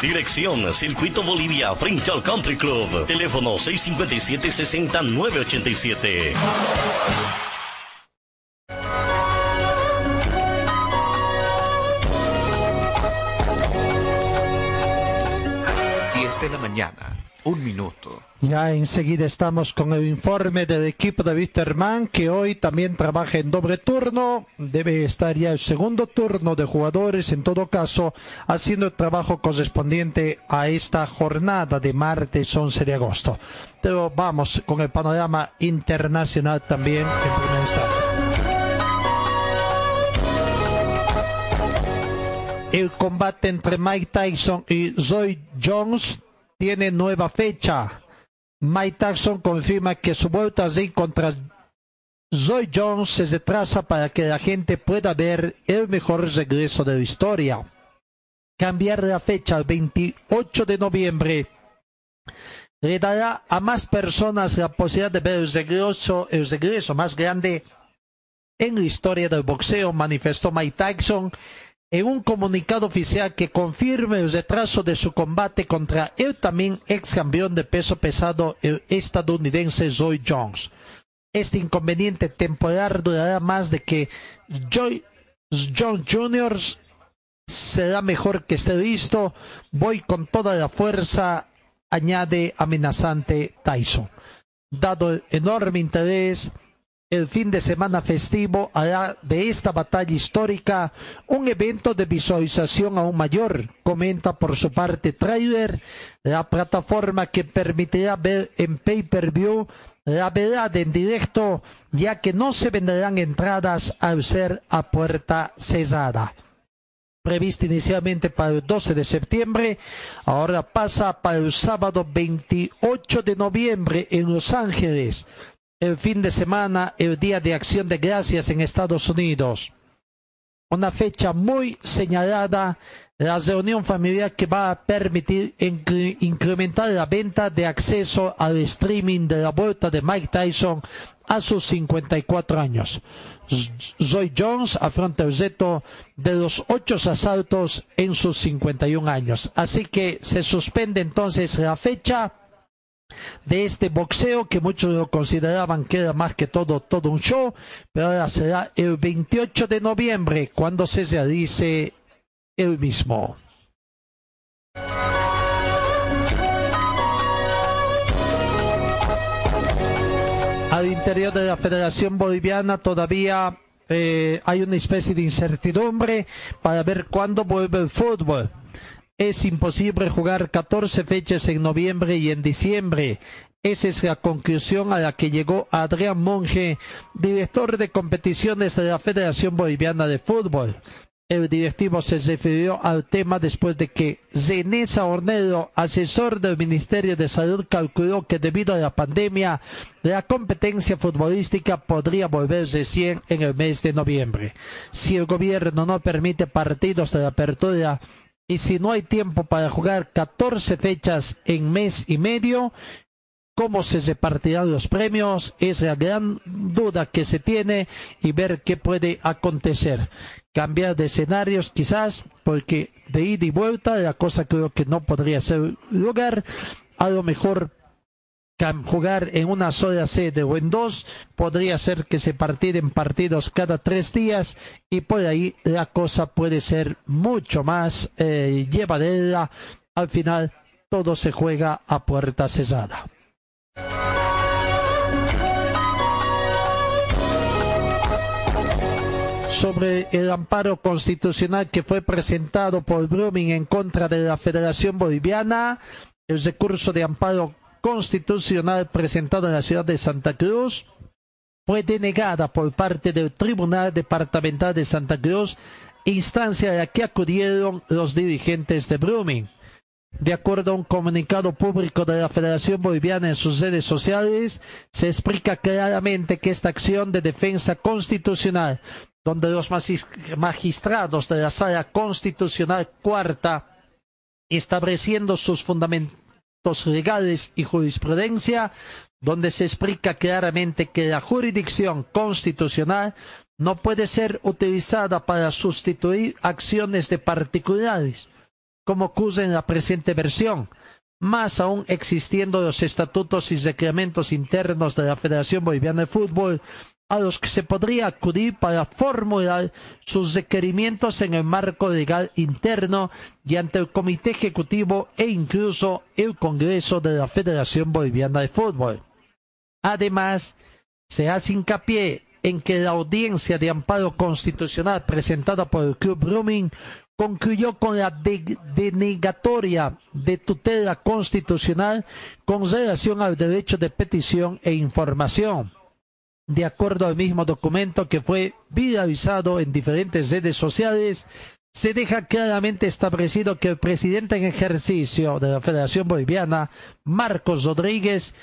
Speaker 6: Dirección Circuito Bolivia frente al Country Club. Teléfono 657-60-987.
Speaker 1: Diez de la mañana, un minuto.
Speaker 3: Ya enseguida estamos con el informe del equipo de Wisterman, que hoy también trabaja en doble turno. Debe estar ya el segundo turno de jugadores, en todo caso, haciendo el trabajo correspondiente a esta jornada de martes 11 de agosto. Pero vamos con el panorama internacional también en primera instancia. El combate entre Mike Tyson y Zoe Jones tiene nueva fecha. Mike Tyson confirma que su vuelta al ring contra Zoe Jones se retrasa para que la gente pueda ver el mejor regreso de la historia. Cambiar la fecha al 28 de noviembre le dará a más personas la posibilidad de ver el regreso, el regreso más grande en la historia del boxeo, manifestó Mike Tyson en un comunicado oficial que confirma el retraso de su combate contra el también ex campeón de peso pesado, estadounidense Zoe Jones. Este inconveniente temporal durará más de que Joy Jones Jr. será mejor que esté listo. Voy con toda la fuerza, añade amenazante Tyson. Dado el enorme interés, el fin de semana festivo hará de esta batalla histórica un evento de visualización aún mayor, comenta por su parte Trailer, la plataforma que permitirá ver en pay-per-view la verdad en directo, ya que no se venderán entradas al ser a puerta cerrada prevista inicialmente para el 12 de septiembre, ahora pasa para el sábado 28 de noviembre en Los Ángeles, el fin de semana, el Día de Acción de Gracias en Estados Unidos. Una fecha muy señalada la reunión familiar que va a permitir incre- incrementar la venta de acceso al streaming de la vuelta de Mike Tyson a sus 54 años. Zoe Jones afronta el reto de los ocho asaltos en sus 51 años. Así que se suspende entonces la fecha de este boxeo que muchos lo consideraban que era más que todo todo un show, pero ahora será el 28 de noviembre cuando se realice el mismo. Al interior de la Federación Boliviana todavía eh, hay una especie de incertidumbre para ver cuándo vuelve el fútbol. Es imposible jugar 14 fechas en noviembre y en diciembre. Esa es la conclusión a la que llegó Adrián Monge, director de competiciones de la Federación Boliviana de Fútbol. El directivo se refirió al tema después de que Zenesa Ornedo, asesor del Ministerio de Salud, calculó que debido a la pandemia, la competencia futbolística podría volver recién en el mes de noviembre. Si el gobierno no permite partidos de apertura y si no hay tiempo para jugar 14 fechas en mes y medio, cómo se repartirán los premios es la gran duda que se tiene y ver qué puede acontecer. Cambiar de escenarios quizás, porque de ida y vuelta la cosa creo que no podría ser lugar. A lo mejor jugar en una sola sede o en dos podría ser que se partiren partidos cada tres días y por ahí la cosa puede ser mucho más eh, llevadera. Al final todo se juega a puerta cerrada. sobre el amparo constitucional que fue presentado por Blooming en contra de la Federación Boliviana, el recurso de amparo constitucional presentado en la ciudad de Santa Cruz fue denegada por parte del Tribunal Departamental de Santa Cruz, instancia a la que acudieron los dirigentes de Blooming. De acuerdo a un comunicado público de la Federación Boliviana en sus redes sociales, se explica claramente que esta acción de defensa constitucional, donde los magis- magistrados de la Sala Constitucional Cuarta, estableciendo sus fundamentos legales y jurisprudencia, donde se explica claramente que la jurisdicción constitucional no puede ser utilizada para sustituir acciones de particulares como ocurre en la presente versión, más aún existiendo los estatutos y reglamentos internos de la Federación Boliviana de Fútbol, a los que se podría acudir para formular sus requerimientos en el marco legal interno y ante el Comité Ejecutivo e incluso el Congreso de la Federación Boliviana de Fútbol. Además, se hace hincapié en que la audiencia de amparo constitucional presentada por el Club Blooming concluyó con la de- denegatoria de tutela constitucional con relación al derecho de petición e información. De acuerdo al mismo documento que fue viralizado en diferentes redes sociales, se deja claramente establecido que el presidente en ejercicio de la Federación Boliviana, Marcos Rodríguez,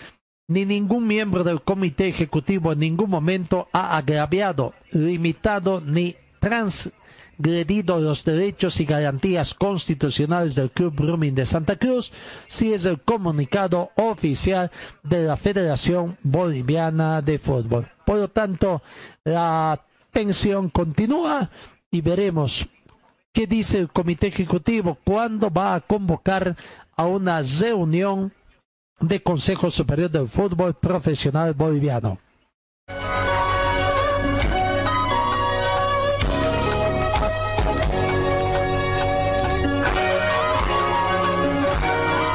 Speaker 3: ni ningún miembro del comité ejecutivo en ningún momento ha agraviado, limitado ni transgredido los derechos y garantías constitucionales del Club Blooming de Santa Cruz, si es el comunicado oficial de la Federación Boliviana de Fútbol. Por lo tanto, la tensión continúa y veremos qué dice el comité ejecutivo, cuándo va a convocar a una reunión de Consejo Superior del Fútbol Profesional Boliviano.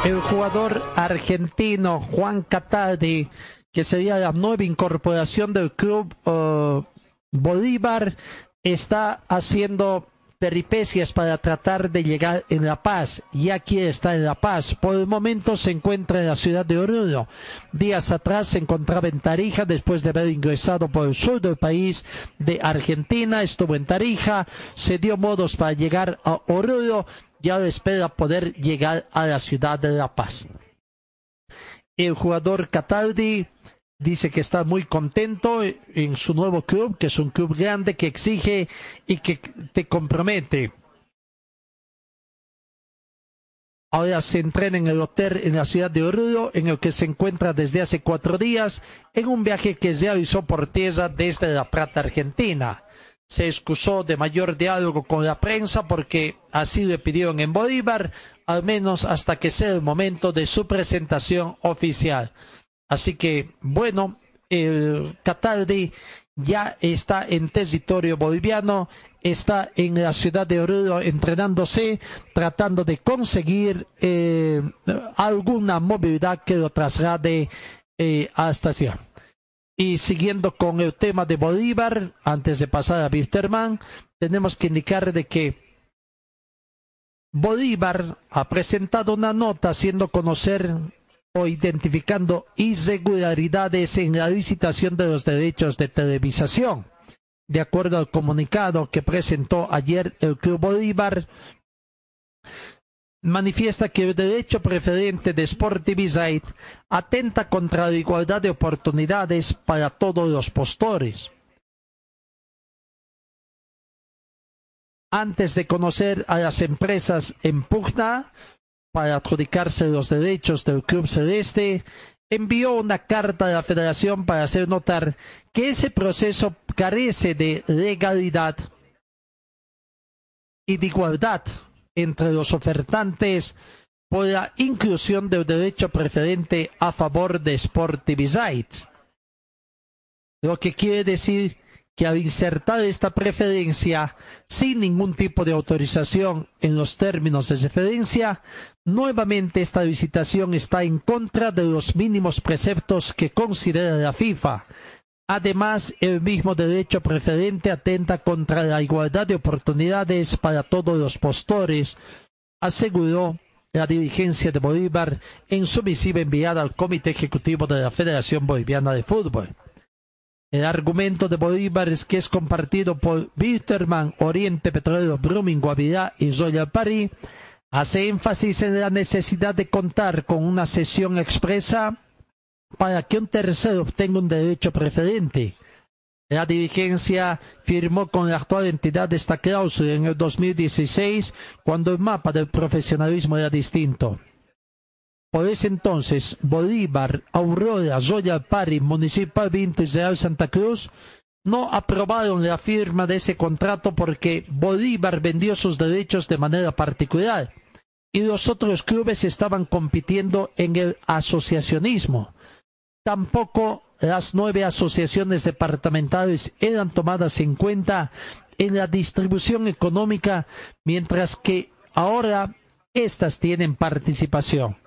Speaker 3: El jugador argentino Juan Cataldi, que sería la nueva incorporación del club eh, Bolívar, está haciendo peripecias para tratar de llegar en La Paz. Ya quiere estar en La Paz. Por el momento se encuentra en la ciudad de Oruro. Días atrás se encontraba en Tarija después de haber ingresado por el sur del país de Argentina. Estuvo en Tarija, se dio modos para llegar a Oruro y ahora espera poder llegar a la ciudad de La Paz. El jugador Cataldi dice que está muy contento en su nuevo club, que es un club grande que exige y que te compromete. Ahora se entrena en el hotel en la ciudad de Oruro, en el que se encuentra desde hace cuatro días, en un viaje que se realizó por tierra desde La Plata, Argentina. Se excusó de mayor diálogo con la prensa porque así le pidieron en Bolívar, al menos hasta que sea el momento de su presentación oficial. Así que, bueno, el Cataldi ya está en territorio boliviano, está en la ciudad de Oruro entrenándose, tratando de conseguir eh, alguna movilidad que lo traslade eh, hasta allá. Y siguiendo con el tema de Bolívar, antes de pasar a Wilterman, tenemos que indicar de que Bolívar ha presentado una nota haciendo conocer identificando irregularidades en la licitación de los derechos de televisación. De acuerdo al comunicado que presentó ayer el Club Bolívar, manifiesta que el derecho preferente de Sport TV atenta contra la igualdad de oportunidades para todos los postores. Antes de conocer a las empresas en pugna para adjudicarse los derechos del Club Celeste, envió una carta a la Federación para hacer notar que ese proceso carece de legalidad y de igualdad entre los ofertantes por la inclusión del derecho preferente a favor de Sport Lo que quiere decir que al insertar esta preferencia sin ningún tipo de autorización en los términos de referencia, nuevamente esta licitación está en contra de los mínimos preceptos que considera la FIFA. Además, el mismo derecho preferente atenta contra la igualdad de oportunidades para todos los postores, aseguró la dirigencia de Bolívar en su misiva enviada al Comité Ejecutivo de la Federación Boliviana de Fútbol. El argumento de Bolívar es que es compartido por Wilterman, Oriente Petrolero, Brumming, Guavirá y Royal Paris. Hace énfasis en la necesidad de contar con una sesión expresa para que un tercero obtenga un derecho preferente. La dirigencia firmó con la actual entidad esta cláusula en el 2016, cuando el mapa del profesionalismo era distinto. Por ese entonces, Bolívar, Aurora, Royal Party, Municipal Vinto y Real Santa Cruz no aprobaron la firma de ese contrato porque Bolívar vendió sus derechos de manera particular y los otros clubes estaban compitiendo en el asociacionismo. Tampoco las nueve asociaciones departamentales eran tomadas en cuenta en la distribución económica, mientras que ahora éstas tienen participación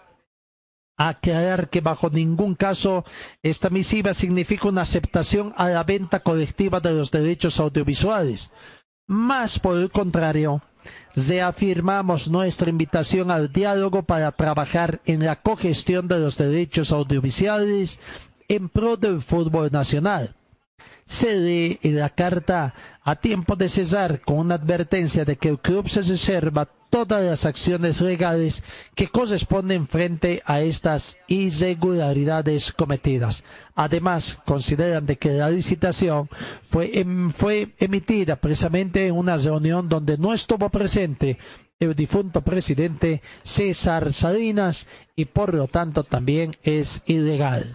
Speaker 3: aclarar que bajo ningún caso esta misiva significa una aceptación a la venta colectiva de los derechos audiovisuales. Más por el contrario, reafirmamos nuestra invitación al diálogo para trabajar en la cogestión de los derechos audiovisuales en pro del fútbol nacional. En la carta a tiempo de cesar con una advertencia de que el club se reserva todas las acciones legales que corresponden frente a estas irregularidades cometidas. Además, consideran de que la licitación fue, em, fue emitida precisamente en una reunión donde no estuvo presente el difunto presidente César Salinas y por lo tanto también es ilegal.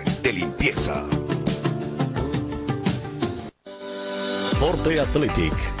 Speaker 8: De limpieza.
Speaker 6: Forte Athletic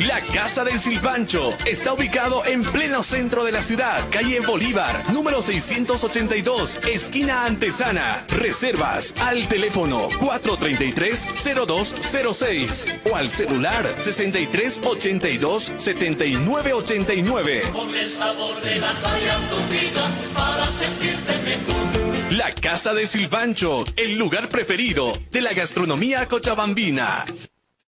Speaker 9: La Casa del Silpancho está ubicado en pleno centro de la ciudad, calle Bolívar, número 682, esquina Antesana. Reservas al teléfono 433-0206 o al celular 6382-7989.
Speaker 7: Con el sabor de la saya tu vida para sentirte mejor.
Speaker 9: La Casa del Silpancho, el lugar preferido de la gastronomía cochabambina.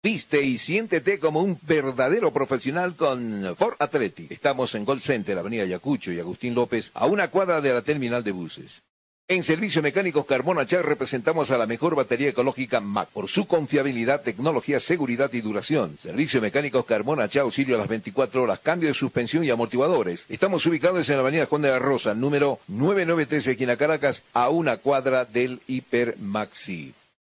Speaker 4: Viste y siéntete como un verdadero profesional con Ford Athletic. Estamos en Gold Center, Avenida Yacucho y Agustín López, a una cuadra de la terminal de buses. En Servicio Mecánicos Carmona Char representamos a la mejor batería ecológica MAC por su confiabilidad, tecnología, seguridad y duración. Servicio Mecánicos Carmona Char auxilio a las 24 horas, cambio de suspensión y amortiguadores. Estamos ubicados en la Avenida Juan de la Rosa, número 993, esquina Caracas, a una cuadra del Hiper Maxi.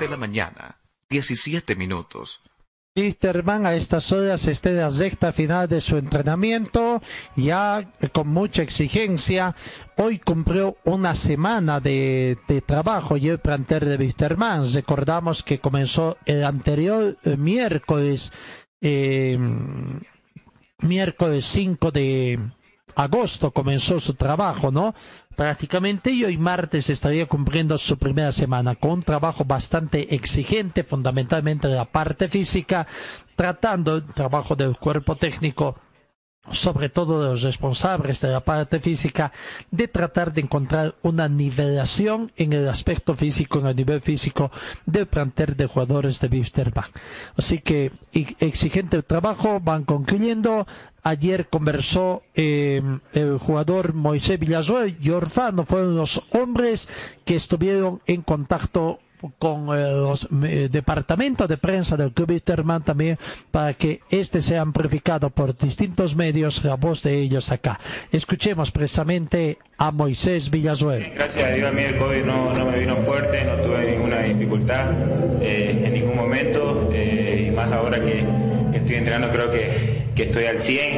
Speaker 1: De la mañana, 17 minutos.
Speaker 3: Misterman a estas horas está en la recta final de su entrenamiento, ya con mucha exigencia. Hoy cumplió una semana de, de trabajo y el plantel de Misterman. Recordamos que comenzó el anterior eh, miércoles, eh, miércoles 5 de agosto comenzó su trabajo, ¿no? Prácticamente y hoy martes estaría cumpliendo su primera semana con un trabajo bastante exigente, fundamentalmente de la parte física, tratando el trabajo del cuerpo técnico sobre todo de los responsables de la parte física, de tratar de encontrar una nivelación en el aspecto físico, en el nivel físico del plantel de jugadores de Wisterman. Así que exigente trabajo, van concluyendo. Ayer conversó eh, el jugador Moisés Villazuel y Orfano, fueron los hombres que estuvieron en contacto con eh, los eh, departamentos de prensa del Club también para que este sea amplificado por distintos medios la voz de ellos acá. Escuchemos precisamente a Moisés Villazuel.
Speaker 10: Gracias a Dios a mí el COVID no, no me vino fuerte, no tuve ninguna dificultad eh, en ningún momento y más ahora que, que estoy entrenando creo que, que estoy al 100,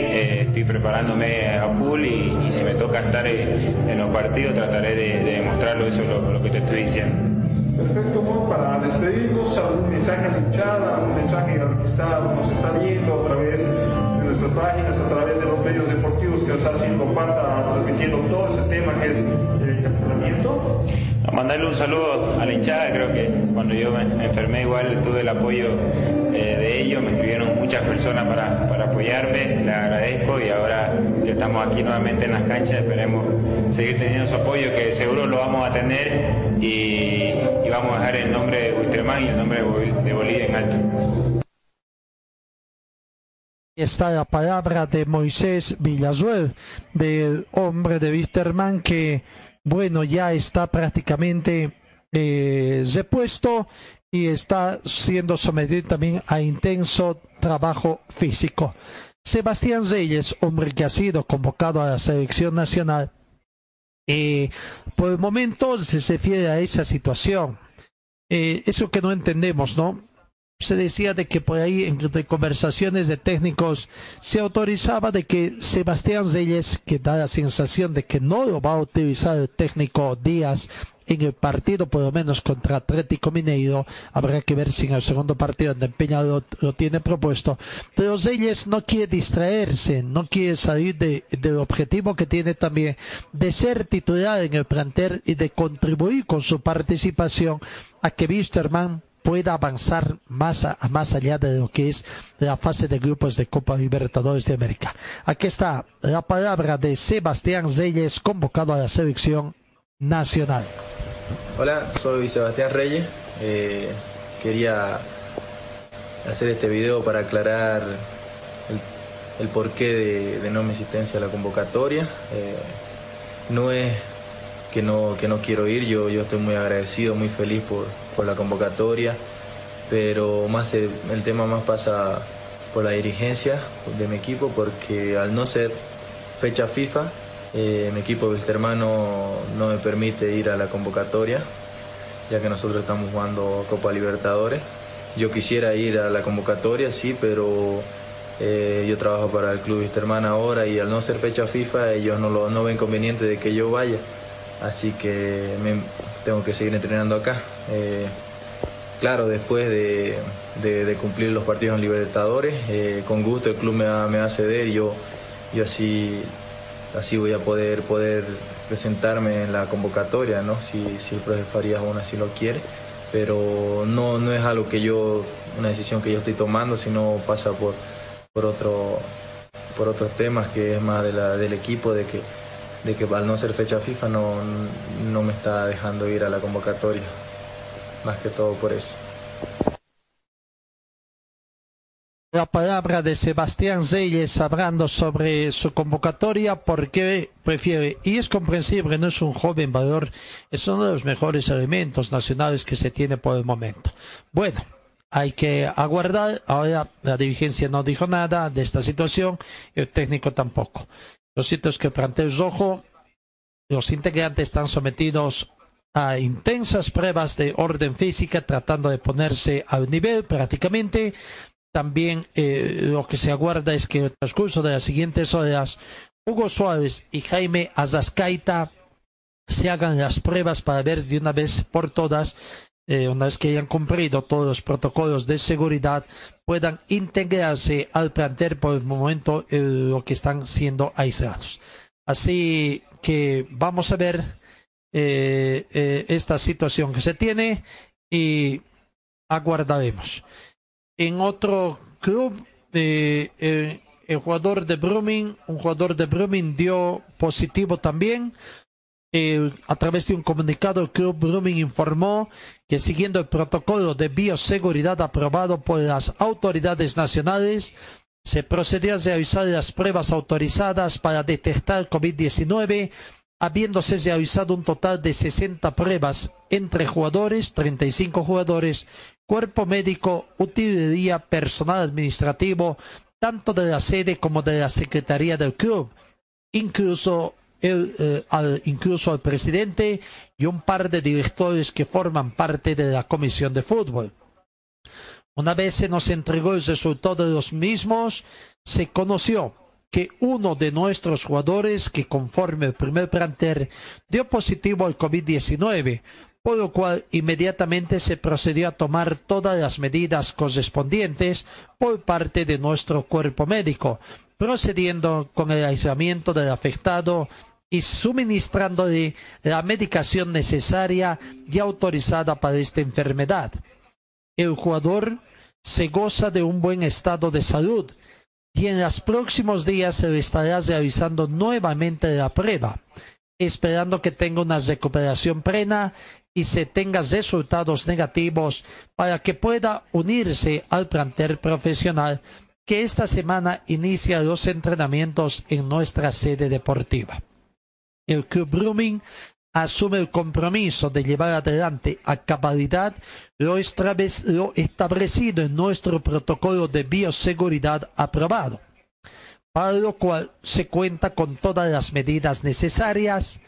Speaker 10: estoy preparándome a full y, si me toca estar en, los partidos trataré de, de demostrarlo, eso es lo, lo que te estoy diciendo.
Speaker 11: Perfecto, Mo, para despedirnos, algún mensaje a algún mensaje al que está, nos está viendo a través de nuestras páginas, a través de los medios deportivos que está haciendo Pata, transmitiendo todo ese tema que es el encapsulamiento.
Speaker 10: A mandarle un saludo a la hinchada, creo que cuando yo me, enfermé igual tuve el apoyo eh, de ellos, me escribieron muchas personas para, para apoyarme, les agradezco y ahora que estamos aquí nuevamente en las canchas esperemos seguir teniendo su apoyo que seguro lo vamos a tener y, vamos a dejar el nombre de Wisterman y el nombre de Bolivia en alto.
Speaker 3: Está la palabra de Moisés Villazuel, del hombre de Wisterman que bueno, ya está prácticamente eh, repuesto y está siendo sometido también a intenso trabajo físico. Sebastián Reyes, hombre que ha sido convocado a la selección nacional, eh, por el momento se refiere a esa situación. Eh, eso que no entendemos, ¿no? Se decía de que por ahí en conversaciones de técnicos se autorizaba de que Sebastián Reyes, que da la sensación de que no lo va a utilizar el técnico Díaz en el partido, por lo menos contra Atlético Mineiro, habrá que ver si en el segundo partido donde Peña lo, tiene propuesto, pero Reyes no quiere distraerse, no quiere salir del objetivo que tiene también de ser titular en el plantel y de contribuir con su participación. A que Wisterman pueda avanzar más, más allá de lo que es la fase de grupos de Copa Libertadores de América. Aquí está la palabra de Sebastián Reyes, convocado a la selección nacional.
Speaker 12: Hola, soy Sebastián Reyes. Eh, quería hacer este video para aclarar el, porqué de, no mi asistencia a la convocatoria. Eh, no es que no, que no quiero ir, yo, yo estoy muy agradecido, muy feliz por, por la convocatoria, pero más el, tema más pasa por la dirigencia de mi equipo, porque al no ser fecha FIFA, eh, mi equipo Wilstermann no, me permite ir a la convocatoria, ya que nosotros estamos jugando Copa Libertadores. Yo quisiera ir a la convocatoria, sí, pero eh, yo trabajo para el Club Wilstermann ahora y al no ser fecha FIFA ellos no, lo, no ven conveniente de que yo vaya así que me, tengo que seguir entrenando acá. Eh, claro, después de, cumplir los partidos en Libertadores, eh, con gusto el club me va, a ceder yo, yo así, voy a poder, poder presentarme en la convocatoria, ¿no? si, si el profe Farías aún así lo quiere. Pero no, es algo que yo, una decisión que yo estoy tomando, sino pasa por, por, otro, por otros temas que es más del equipo, de que al no ser fecha FIFA no me está dejando ir a la convocatoria, más que todo por eso.
Speaker 3: La palabra de Sebastián Zeyes hablando sobre su convocatoria porque prefiere, y es comprensible, no es un joven valor, es uno de los mejores elementos nacionales que se tiene por el momento. Bueno, hay que aguardar, ahora la dirigencia no dijo nada de esta situación, el técnico tampoco. Lo cierto es que el rojo, los integrantes están sometidos a intensas pruebas de orden física, tratando de ponerse al nivel prácticamente. También eh, lo que se aguarda es que en el transcurso de las siguientes horas, Hugo Suárez y Jaime Azascaita se hagan las pruebas para ver de una vez por todas eh, una vez que hayan cumplido todos los protocolos de seguridad, puedan integrarse al plantel por el momento eh, lo que están siendo aislados. Así que vamos a ver eh, esta situación que se tiene y aguardaremos. En otro club, el jugador de Brumming, un jugador de Brumming dio positivo también. Eh, a través de un comunicado, el Club Brumming informó que siguiendo el protocolo de bioseguridad aprobado por las autoridades nacionales, se procedió a realizar las pruebas autorizadas para detectar COVID-19, habiéndose realizado un total de 60 pruebas entre jugadores, 35 jugadores, cuerpo médico, utilería, personal administrativo, tanto de la sede como de la secretaría del club, incluso el, eh, al, incluso presidente y un par de directores que forman parte de la comisión de fútbol. Una vez se nos entregó el resultado de los mismos, se conoció que uno de nuestros jugadores, que conforme el primer plantel dio positivo al COVID-19, por lo cual inmediatamente se procedió a tomar todas las medidas correspondientes por parte de nuestro cuerpo médico, procediendo con el aislamiento del afectado y suministrándole la medicación necesaria y autorizada para esta enfermedad. El jugador se goza de un buen estado de salud y en los próximos días se le estará realizando nuevamente la prueba, esperando que tenga una recuperación plena y se tenga resultados negativos para que pueda unirse al plantel profesional que esta semana inicia los entrenamientos en nuestra sede deportiva. El Club Brumming asume el compromiso de llevar adelante a cabalidad lo, establecido en nuestro protocolo de bioseguridad aprobado, para lo cual se cuenta con todas las medidas necesarias,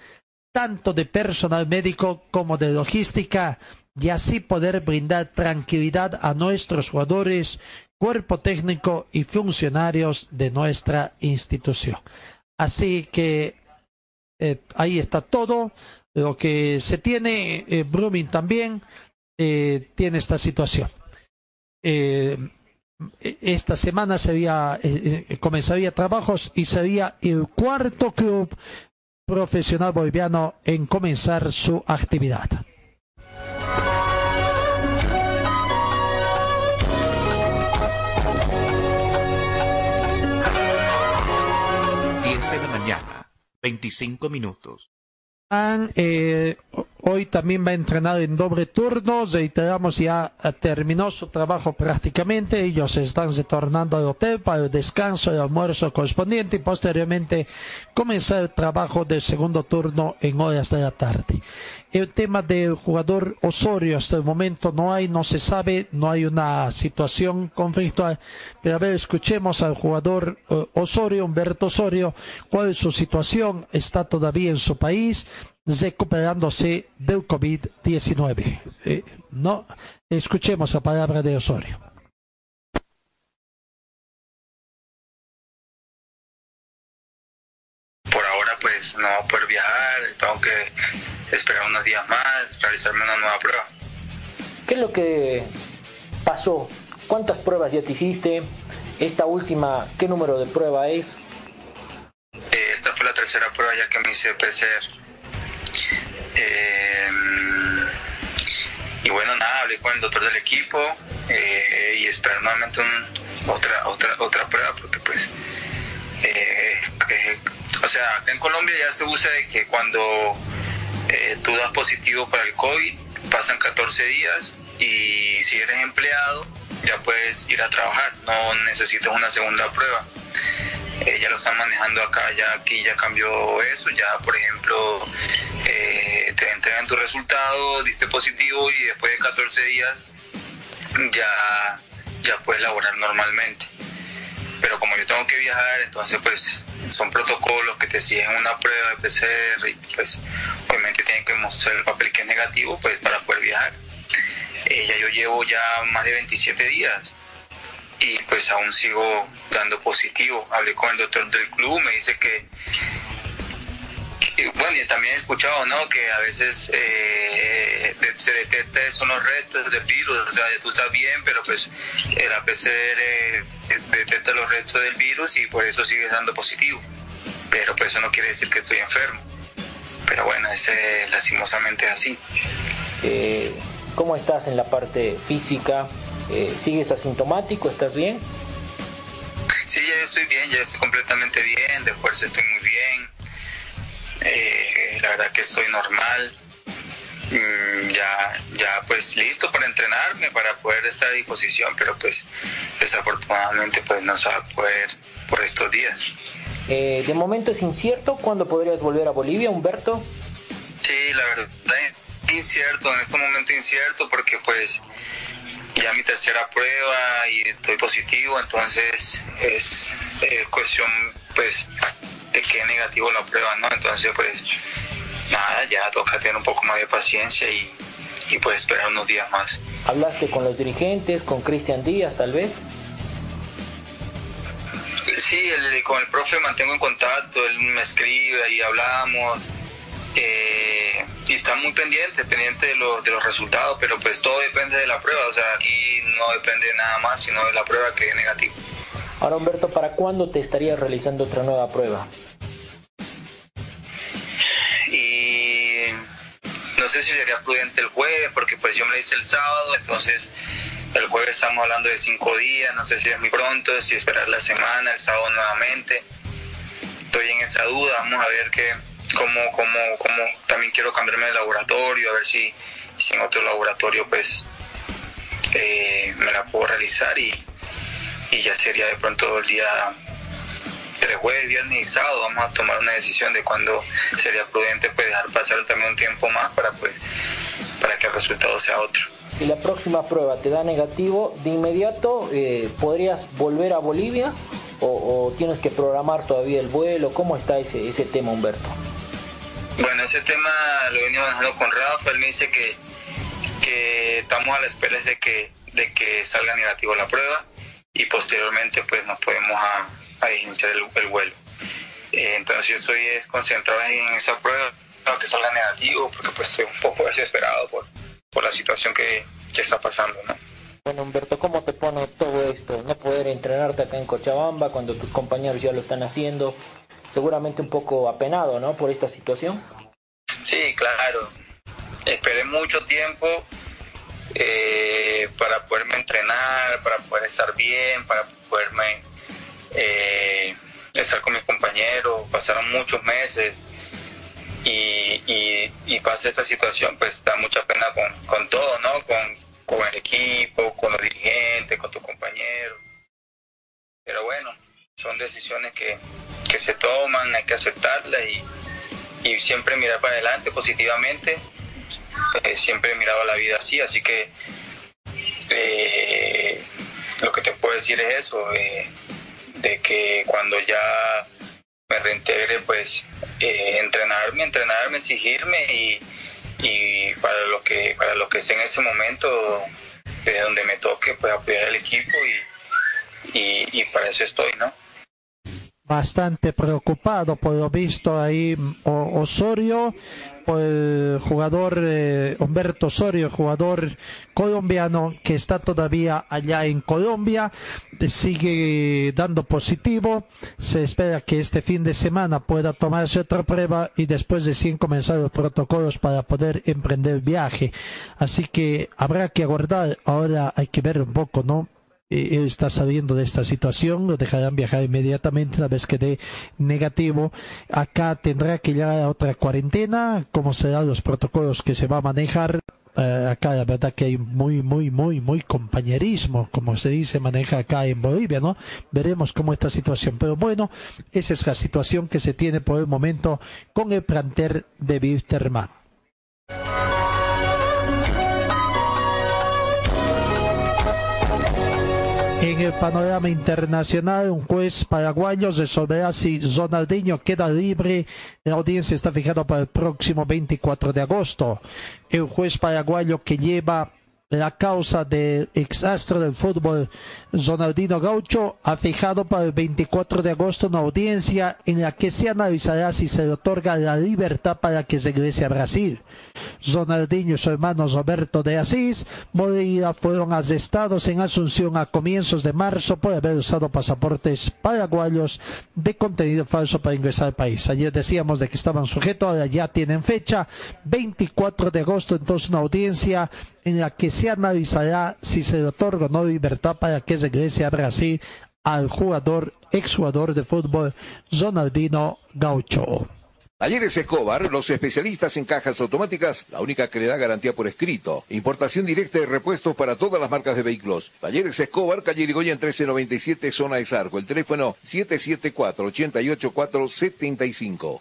Speaker 3: tanto de personal médico como de logística, y así poder brindar tranquilidad a nuestros jugadores, cuerpo técnico y funcionarios de nuestra institución. Así que eh, ahí está todo. Lo que se tiene, eh, Brumming también eh, tiene esta situación. esta semana sería, comenzaría trabajos y sería el cuarto club profesional boliviano en comenzar su actividad.
Speaker 1: De la mañana, 25 minutos.
Speaker 3: Eh, hoy también va a entrenar en doble turno. Reiteramos, ya terminó su trabajo prácticamente. Ellos están retornando al hotel para el descanso y almuerzo correspondiente y posteriormente comenzar el trabajo del segundo turno en horas de la tarde. El tema del jugador Osorio hasta el momento no hay, no se sabe, no hay una situación conflictual. Pero a ver, escuchemos al jugador eh, Osorio, Humberto Osorio, cuál es su situación, está todavía en su país recuperándose del COVID-19. Eh, no, escuchemos la palabra de Osorio.
Speaker 13: Por ahora pues no voy a poder viajar, tengo que esperar unos días más, realizarme una nueva prueba.
Speaker 14: ¿Qué es lo que pasó? ¿Cuántas pruebas ya te hiciste? Esta última, ¿qué número de prueba es?
Speaker 13: Eh, esta fue la tercera prueba ya que me hice PCR. Eh, y bueno, nada, hablé con el doctor del equipo eh, y esperar nuevamente otra, otra, otra prueba porque pues, eh, o sea, acá en Colombia ya se usa de que cuando tú das positivo para el COVID, pasan 14 días y si eres empleado ya puedes ir a trabajar, no necesitas una segunda prueba. ya lo están manejando acá, ya aquí ya cambió eso, ya por ejemplo eh, te entregan tu resultado, diste positivo y después de 14 días ya, ya puedes laborar normalmente. Pero como yo tengo que viajar, entonces pues son protocolos que te exigen una prueba de PCR y pues obviamente tienen que mostrar el papel que es negativo pues para poder viajar. Eh, ya yo llevo ya más de 27 días y pues aún sigo dando positivo. Hablé con el doctor del club, me dice que bueno, y también he escuchado, ¿no? Que a veces eh, se detecta son los restos del virus, o sea, tú estás bien, pero pues el PCR eh, detecta los restos del virus y por eso sigues dando positivo. Pero pues eso no quiere decir que estoy enfermo. Pero bueno, ese lastimosamente es así.
Speaker 14: Eh, ¿Cómo estás en la parte física? ¿Sigues asintomático? ¿Estás bien?
Speaker 13: Sí, estoy bien, ya estoy completamente bien, de fuerza estoy muy bien. Eh, la verdad que estoy normal. Mm, ya, ya pues listo para entrenarme, para poder estar a disposición, pero pues desafortunadamente pues no se va a poder por estos días.
Speaker 14: Eh, de momento es incierto cuándo podrías volver a Bolivia, Humberto.
Speaker 13: Sí, la verdad incierto, en este momento incierto porque pues ya mi tercera prueba y estoy positivo, entonces es eh, cuestión pues de que negativo la prueba, ¿no? Entonces pues nada, ya toca tener un poco más de paciencia y, y pues esperar unos días más.
Speaker 14: ¿Hablaste con los dirigentes, con Cristian Díaz tal vez?
Speaker 13: Sí, el- con el profe mantengo en contacto, él me escribe y hablamos. Eh, y está muy pendiente, pendiente de, los de los resultados, pero pues todo depende de la prueba. O sea, aquí no depende de nada más, sino de la prueba que es negativa.
Speaker 14: Ahora, Humberto, ¿para cuándo te estarías realizando otra nueva prueba?
Speaker 13: y no sé si sería prudente el jueves porque pues yo me la hice el sábado entonces el jueves estamos hablando de cinco días no sé si es muy pronto si esperar la semana el sábado nuevamente estoy en esa duda vamos a ver que cómo cómo cómo también quiero cambiarme de laboratorio a ver si si en otro laboratorio pues eh, me la puedo realizar y y ya sería de pronto el día entre jueves, viernes y sábado vamos a tomar una decisión de cuándo sería prudente pues dejar pasar también un tiempo más para pues para que el resultado sea otro.
Speaker 14: Si la próxima prueba te da negativo, de inmediato eh, podrías volver a Bolivia o, o tienes que programar todavía el vuelo. ¿Cómo está ese, ese tema, Humberto?
Speaker 13: Bueno, ese tema lo venido manejando con Rafa, él me dice que, que estamos a la espera de que, de que salga negativo la prueba y posteriormente pues nos podemos a, a iniciar el, el vuelo. Eh, entonces yo estoy es, concentrado en esa prueba, que salga negativo, porque pues estoy un poco desesperado por, por la situación que, que está pasando, ¿no?
Speaker 14: Bueno, Humberto, ¿cómo te pone todo esto? No poder entrenarte acá en Cochabamba cuando tus compañeros ya lo están haciendo. Seguramente un poco apenado, ¿no? Por esta situación.
Speaker 13: Sí, claro. Esperé mucho tiempo eh, para poderme entrenar, para poder estar bien, para poderme eh, estar con mis compañeros. Pasaron muchos meses y, y, y pasa esta situación, pues da mucha pena con, con todo, ¿no? Con, con el equipo, con los dirigentes, con tus compañeros. Pero bueno, son decisiones que, que se toman, hay que aceptarlas y, y siempre mirar para adelante positivamente. Eh, siempre he mirado la vida así, así que eh, lo que te puedo decir es eso, eh, de que cuando ya me reintegre, pues entrenarme, entrenarme, exigirme y, y para lo que para lo que esté en ese momento, de donde me toque, pues apoyar al equipo y, y para eso estoy, ¿no?
Speaker 3: Bastante preocupado por lo visto ahí Osorio, el jugador eh, Humberto Osorio, jugador colombiano que está todavía allá en Colombia, eh, sigue dando positivo, se espera que este fin de semana pueda tomarse otra prueba y después de 100 comenzar los protocolos para poder emprender el viaje. Así que habrá que aguardar, ahora hay que ver un poco, ¿no? Eh, está saliendo de esta situación, lo dejarán viajar inmediatamente una vez que dé negativo. Acá tendrá que llegar a otra cuarentena, cómo serán los protocolos que se va a manejar. Eh, acá la verdad que hay muy, muy, muy, muy compañerismo, como se dice, maneja acá en Bolivia, ¿no? Veremos cómo esta situación. Pero bueno, esa es la situación que se tiene por el momento con el planter de Wilstermann. En el panorama internacional, un juez paraguayo resolverá si Ronaldinho queda libre. La audiencia está fijada para el próximo 24 de agosto. El juez paraguayo que lleva la causa del exastro del fútbol Ronaldinho Gaucho ha fijado para el 24 de agosto una audiencia en la que se analizará si se le otorga la libertad para que regrese a Brasil. Ronaldinho y su hermano Roberto de Asís Moreira fueron arrestados en Asunción a comienzos de marzo por haber usado pasaportes paraguayos de contenido falso para ingresar al país. Ayer decíamos de que estaban sujetos, ahora ya tienen fecha, 24 de agosto, entonces una audiencia en la que se analizará si se le otorga o no libertad para que regrese a Brasil al jugador exjugador de fútbol Zonaldino Gaucho.
Speaker 4: Talleres Escobar, los especialistas en cajas automáticas, la única que le da garantía por escrito. Importación directa de repuestos para todas las marcas de vehículos. Talleres Escobar, calle Irigoyen 1397, zona de Zarco. El teléfono 774-88475.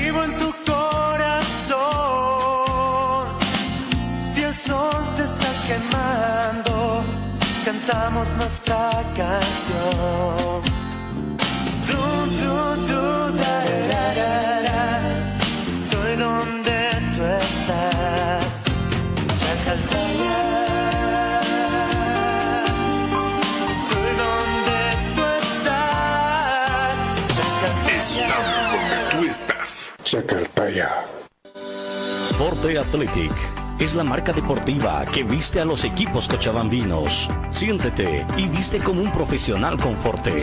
Speaker 5: vivo en tu corazón. Si el sol te está quemando, cantamos nuestra canción. Du, du, du, da, da, da. Estoy donde tú estás. Chacaltaya. Estás.
Speaker 15: Chacaltaya.
Speaker 6: Forte Athletic es la marca deportiva que viste a los equipos cochabambinos. Siéntete y viste como un profesional con Forte.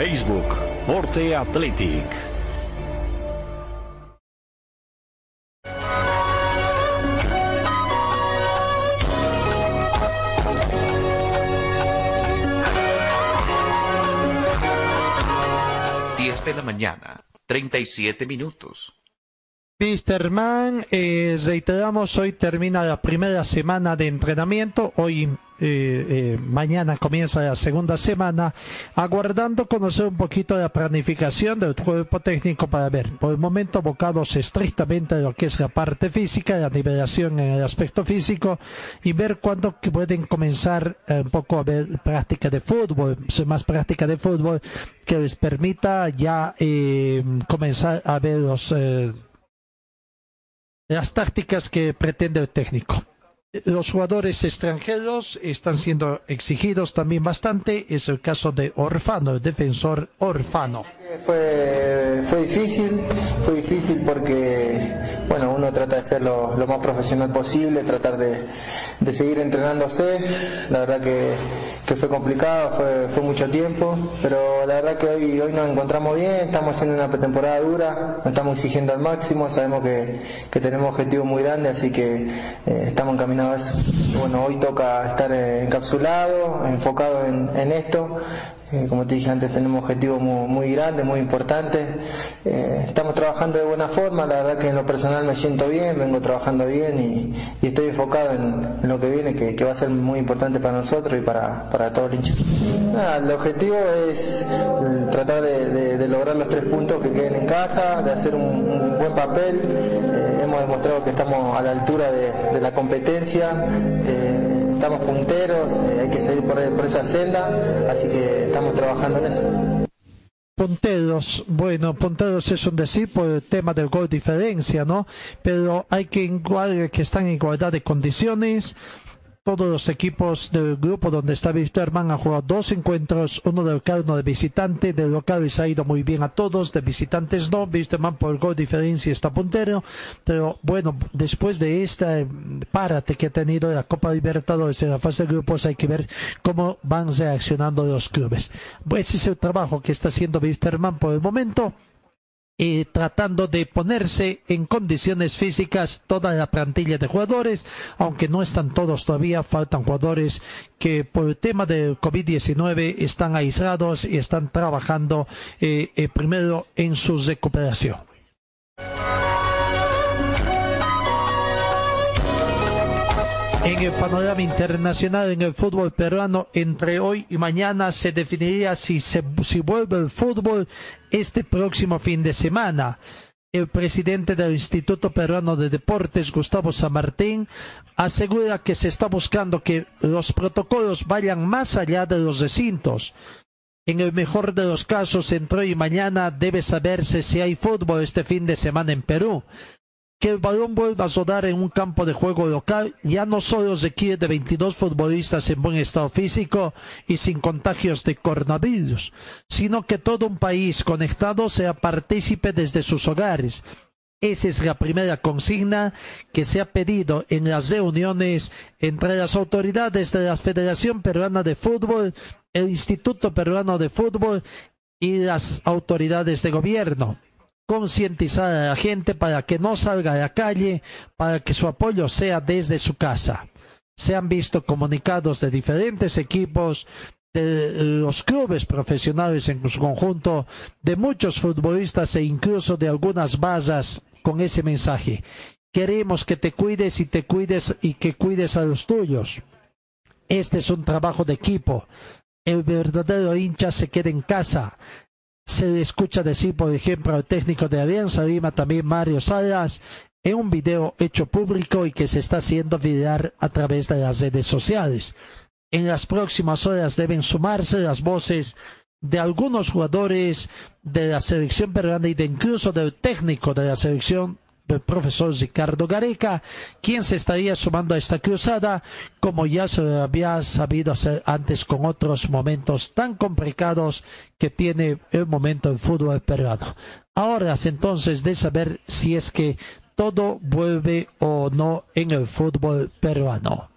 Speaker 6: Facebook, Forte Athletic.
Speaker 1: Diez de la mañana, 37 minutos.
Speaker 3: Misterman, eh, reiteramos, hoy termina la primera semana de entrenamiento, hoy eh, eh, mañana comienza la segunda semana, aguardando conocer un poquito la planificación del cuerpo técnico para ver, por el momento abocados estrictamente a lo que es la parte física, la nivelación en el aspecto físico y ver cuándo pueden comenzar eh, un poco a ver práctica de fútbol, más práctica de fútbol que les permita ya eh, comenzar a ver los... eh, las tácticas que pretende el técnico. Los jugadores extranjeros están siendo exigidos también bastante. Es el caso de Orfano, el defensor Orfano.
Speaker 16: Fue, fue difícil, fue difícil porque, bueno, uno trata de ser lo, lo más profesional posible, tratar de, de, seguir entrenándose. La verdad que, que fue complicado, fue, fue, mucho tiempo, pero la verdad que hoy, hoy nos encontramos bien, estamos haciendo una pretemporada dura, nos estamos exigiendo al máximo, sabemos que, que tenemos objetivos muy grandes, así que eh, estamos encaminados Bueno, hoy toca estar encapsulado, enfocado en, en esto. Eh, como te dije antes, tenemos objetivos muy, muy grandes, muy importantes. Eh, estamos trabajando de buena forma, la verdad que en lo personal me siento bien, vengo trabajando bien y, estoy enfocado en, lo que viene, que, va a ser muy importante para nosotros y para, para todo el hincha. El objetivo es tratar de, lograr los tres puntos que queden en casa, de hacer un, buen papel. Eh, hemos demostrado que estamos a la altura de la competencia estamos punteros, eh, hay que seguir por, esa senda, así que estamos trabajando en eso.
Speaker 3: Punteros, bueno, punteros es un decir por el tema del gol diferencia, ¿no? Pero hay que igual que están en igualdad de condiciones, todos los equipos del grupo donde está Wisterman han jugado dos encuentros, uno de local, uno de visitante. De local les ha ido muy bien a todos, de visitantes no. Wisterman por gol diferencia está puntero, pero bueno, después de este párate que ha tenido la Copa Libertadores en la fase de grupos, hay que ver cómo van reaccionando los clubes. Pues ese es el trabajo que está haciendo Wisterman por el momento tratando de ponerse en condiciones físicas toda la plantilla de jugadores, aunque no están todos todavía, faltan jugadores que por el tema del COVID-19 están aislados y están trabajando eh, eh, primero en su recuperación. En el panorama internacional, en el fútbol peruano, entre hoy y mañana se definiría si, se, si vuelve el fútbol este próximo fin de semana. El presidente del Instituto Peruano de Deportes, Gustavo San Martín, asegura que se está buscando que los protocolos vayan más allá de los recintos. En el mejor de los casos, entre hoy y mañana debe saberse si hay fútbol este fin de semana en Perú que el balón vuelva a rodar en un campo de juego local ya no solo requiere de 22 futbolistas en buen estado físico y sin contagios de coronavirus, sino que todo un país conectado sea partícipe desde sus hogares. Esa es la primera consigna que se ha pedido en las reuniones entre las autoridades de la Federación Peruana de Fútbol, el Instituto Peruano de Fútbol y las autoridades de gobierno concientizar a la gente para que no salga a la calle, para que su apoyo sea desde su casa. Se han visto comunicados de diferentes equipos, de los clubes profesionales en su conjunto, de muchos futbolistas e incluso de algunas bazas con ese mensaje. Queremos que te cuides y te cuides y que cuides a los tuyos. Este es un trabajo de equipo. El verdadero hincha se queda en casa se escucha decir, por ejemplo, al técnico de Alianza Lima, también Mario Salas, en un video hecho público y que se está haciendo viral a través de las redes sociales. En las próximas horas deben sumarse las voces de algunos jugadores de la selección peruana y de incluso del técnico de la selección el profesor Ricardo Gareca, quien se estaría sumando a esta cruzada, como ya se había sabido hacer antes con otros momentos tan complicados que tiene el momento del fútbol peruano. Ahora es entonces de saber si es que todo vuelve o no en el fútbol peruano.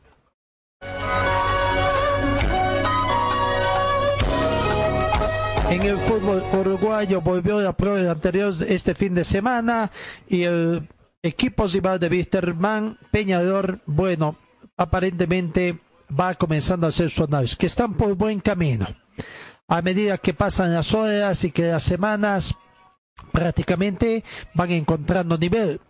Speaker 3: En el fútbol uruguayo volvió la prueba anterior este fin de semana y el equipo rival de Wisterman, Peñador, bueno, aparentemente va comenzando a hacer su análisis, que están por buen camino. A medida que pasan las horas y que las semanas prácticamente van encontrando nivel.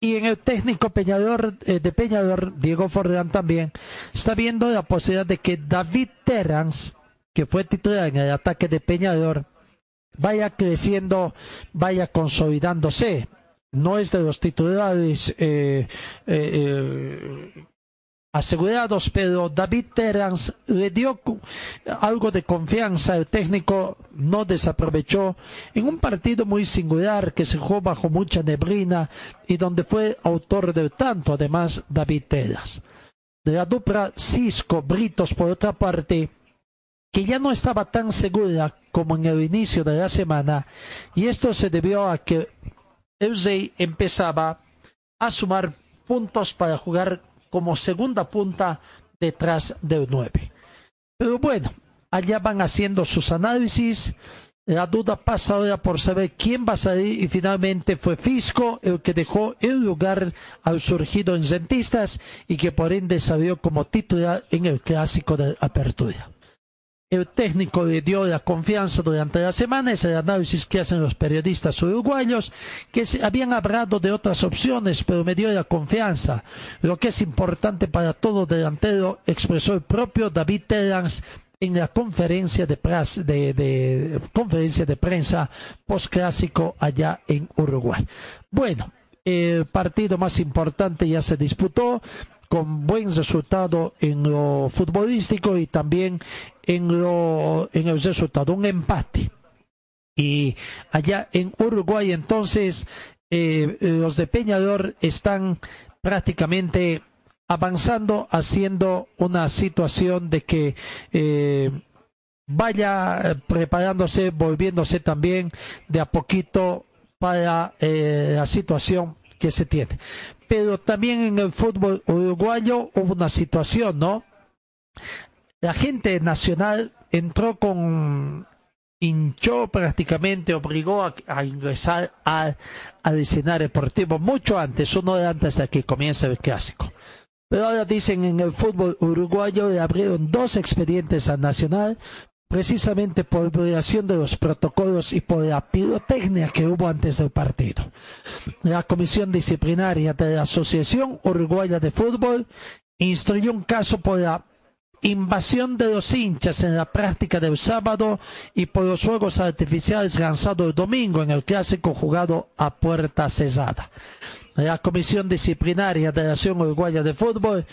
Speaker 3: Y en el técnico Peñador, eh, de Peñador, Diego Forlán también, está viendo la posibilidad de que David Terrans que fue titular en el ataque de Peñador, vaya creciendo, vaya consolidándose. No es de los titulares eh, eh, eh, asegurados, pero David Terrans le dio algo de confianza. El técnico no desaprovechó en un partido muy singular que se jugó bajo mucha neblina y donde fue autor del tanto, además, David Terrans. de la dupla Cisco-Britos por otra parte, que ya no estaba tan segura como en el inicio de la semana, y esto se debió a que Eusey empezaba a sumar puntos para jugar como segunda punta detrás del 9. Pero bueno, allá van haciendo sus análisis. La duda pasa ahora por saber quién va a salir y finalmente fue Fisco el que dejó el lugar al surgido en Centistas y que por ende salió como titular en el clásico de apertura. El técnico le dio la confianza durante la semana, es el análisis que hacen los periodistas uruguayos, que habían hablado de otras opciones, pero me dio la confianza. Lo que es importante para todo delantero, expresó el propio David Terans en la conferencia de, de, conferencia de prensa postclásico allá en Uruguay. Bueno, el partido más importante ya se disputó con buen resultado en lo futbolístico y también en, lo, en el resultado, un empate. Y allá en Uruguay entonces eh, los de Peñador están prácticamente avanzando, haciendo una situación de que eh, vaya preparándose, volviéndose también de a poquito para eh, la situación que se tiene pero también en el fútbol uruguayo hubo una situación, ¿no? La gente nacional entró con hinchó prácticamente, obligó a, ingresar al, escenario deportivo mucho antes, uno de antes de que comience el clásico. Pero ahora dicen en el fútbol uruguayo le abrieron dos expedientes al Nacional precisamente por violación de los protocolos y por la pirotecnia que hubo antes del partido. La Comisión Disciplinaria de la Asociación Uruguaya de Fútbol instruyó un caso por la invasión de los hinchas en la práctica del sábado y por los juegos artificiales lanzados el domingo en el clásico jugado a puerta cesada. La Comisión Disciplinaria de la Asociación Uruguaya de Fútbol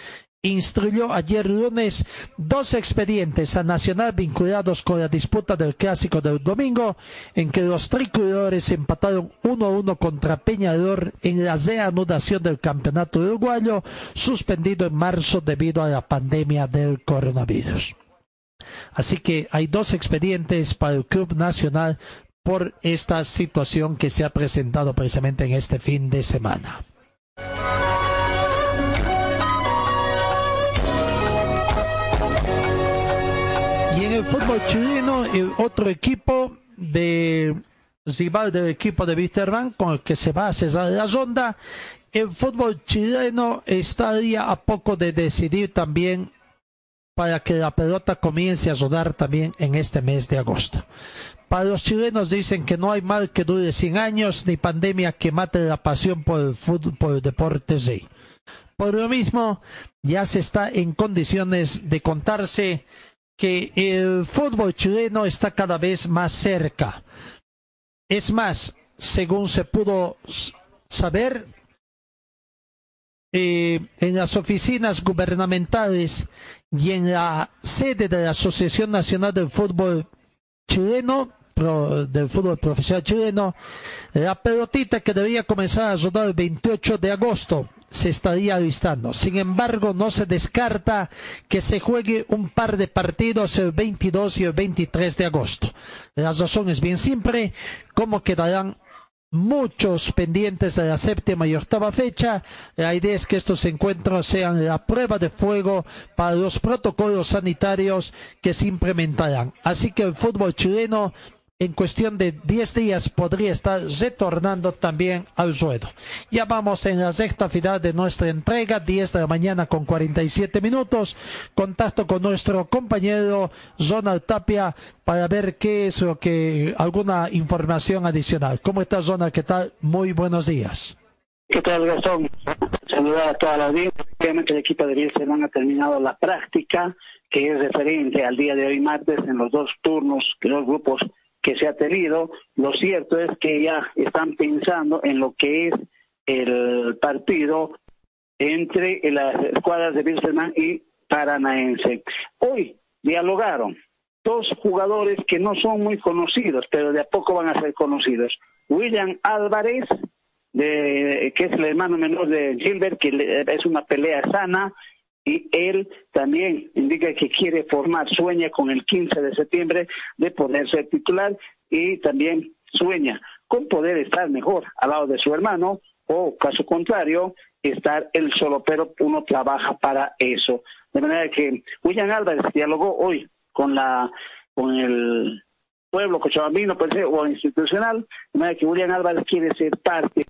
Speaker 3: instruyó ayer lunes dos expedientes a Nacional vinculados con la disputa del clásico del domingo, en que los tricolores empataron uno a uno contra Peñador en la reanudación del campeonato uruguayo, suspendido en marzo debido a la pandemia del coronavirus. Así que hay dos expedientes para el Club Nacional por esta situación que se ha presentado precisamente en este fin de semana. El fútbol chileno, el otro equipo de rival del equipo de Wisterman con el que se va a cesar la ronda, el fútbol chileno estaría a poco de decidir también para que la pelota comience a rodar también en este mes de agosto. Para los chilenos dicen que no hay mal que dure 100 años ni pandemia que mate la pasión por el fútbol, por el deporte Por lo mismo, ya se está en condiciones de contarse que el fútbol chileno está cada vez más cerca. Es más, según se pudo saber, eh, en las oficinas gubernamentales y en la sede de la Asociación Nacional del Fútbol Chileno, del fútbol profesional chileno, la pelotita que debía comenzar a rodar el 28 de agosto se estaría listando. Sin embargo, no se descarta que se juegue un par de partidos el 22 y el 23 de agosto. La razón es bien simple, como quedarán muchos pendientes de la séptima y octava fecha. La idea es que estos encuentros sean la prueba de fuego para los protocolos sanitarios que se implementarán. Así que el fútbol chileno en cuestión de 10 días podría estar retornando también al suelo. Ya vamos en la sexta final de nuestra entrega, 10 de la mañana con 47 minutos. Contacto con nuestro compañero Zonal Tapia para ver qué es lo que, alguna información adicional. ¿Cómo está Zonal? ¿Qué tal? Muy buenos días.
Speaker 17: ¿Qué tal, Gastón? Saludar a toda la audiencia. Obviamente el equipo de Bielsa ha terminado la práctica que es referente al día de hoy martes en los dos turnos, los grupos que se ha tenido. Lo cierto es que ya están pensando en lo que es el partido entre las escuadras de Wilstermann y Paranaense. Hoy dialogaron dos jugadores que no son muy conocidos, pero de a poco van a ser conocidos. William Álvarez, que es el hermano menor de Gilbert, que es una pelea sana, y él también indica que quiere formar, sueña con el 15 de septiembre de ponerse titular y también sueña con poder estar mejor al lado de su hermano o caso contrario, estar él solo, pero uno trabaja para eso. De manera que William Álvarez dialogó hoy con la con el pueblo cochabambino pues, o institucional, de manera que William Álvarez quiere ser parte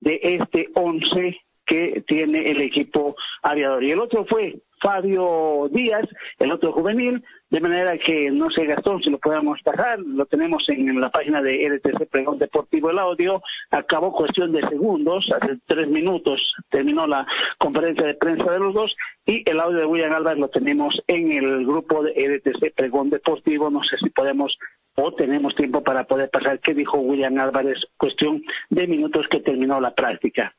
Speaker 17: de este once que tiene el equipo aviador. Y el otro fue Fabio Díaz, el otro juvenil, de manera que no sé Gastón si lo podemos bajar, lo tenemos en la página de RTC Pregón Deportivo el audio, acabó cuestión de segundos, hace tres minutos terminó la conferencia de prensa de los dos y el audio de William Álvarez lo tenemos en el grupo de RTC Pregón Deportivo, no sé si podemos o tenemos tiempo para poder pasar qué dijo William Álvarez, cuestión de minutos que terminó la práctica.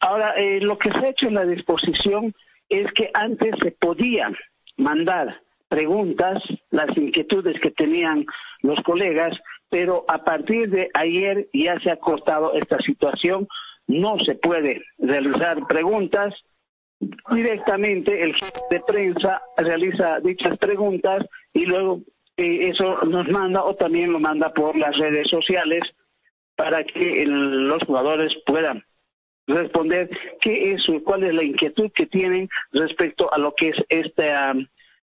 Speaker 17: Ahora, eh, lo que se ha hecho en la disposición es que antes se podían mandar preguntas, las inquietudes que tenían los colegas, pero a partir de ayer ya se ha cortado esta situación, no se puede realizar preguntas, directamente el jefe de prensa realiza dichas preguntas y luego eh, eso nos manda o también lo manda por las redes sociales para que los jugadores puedan responder qué es, cuál es la inquietud que tienen respecto a lo que es esta,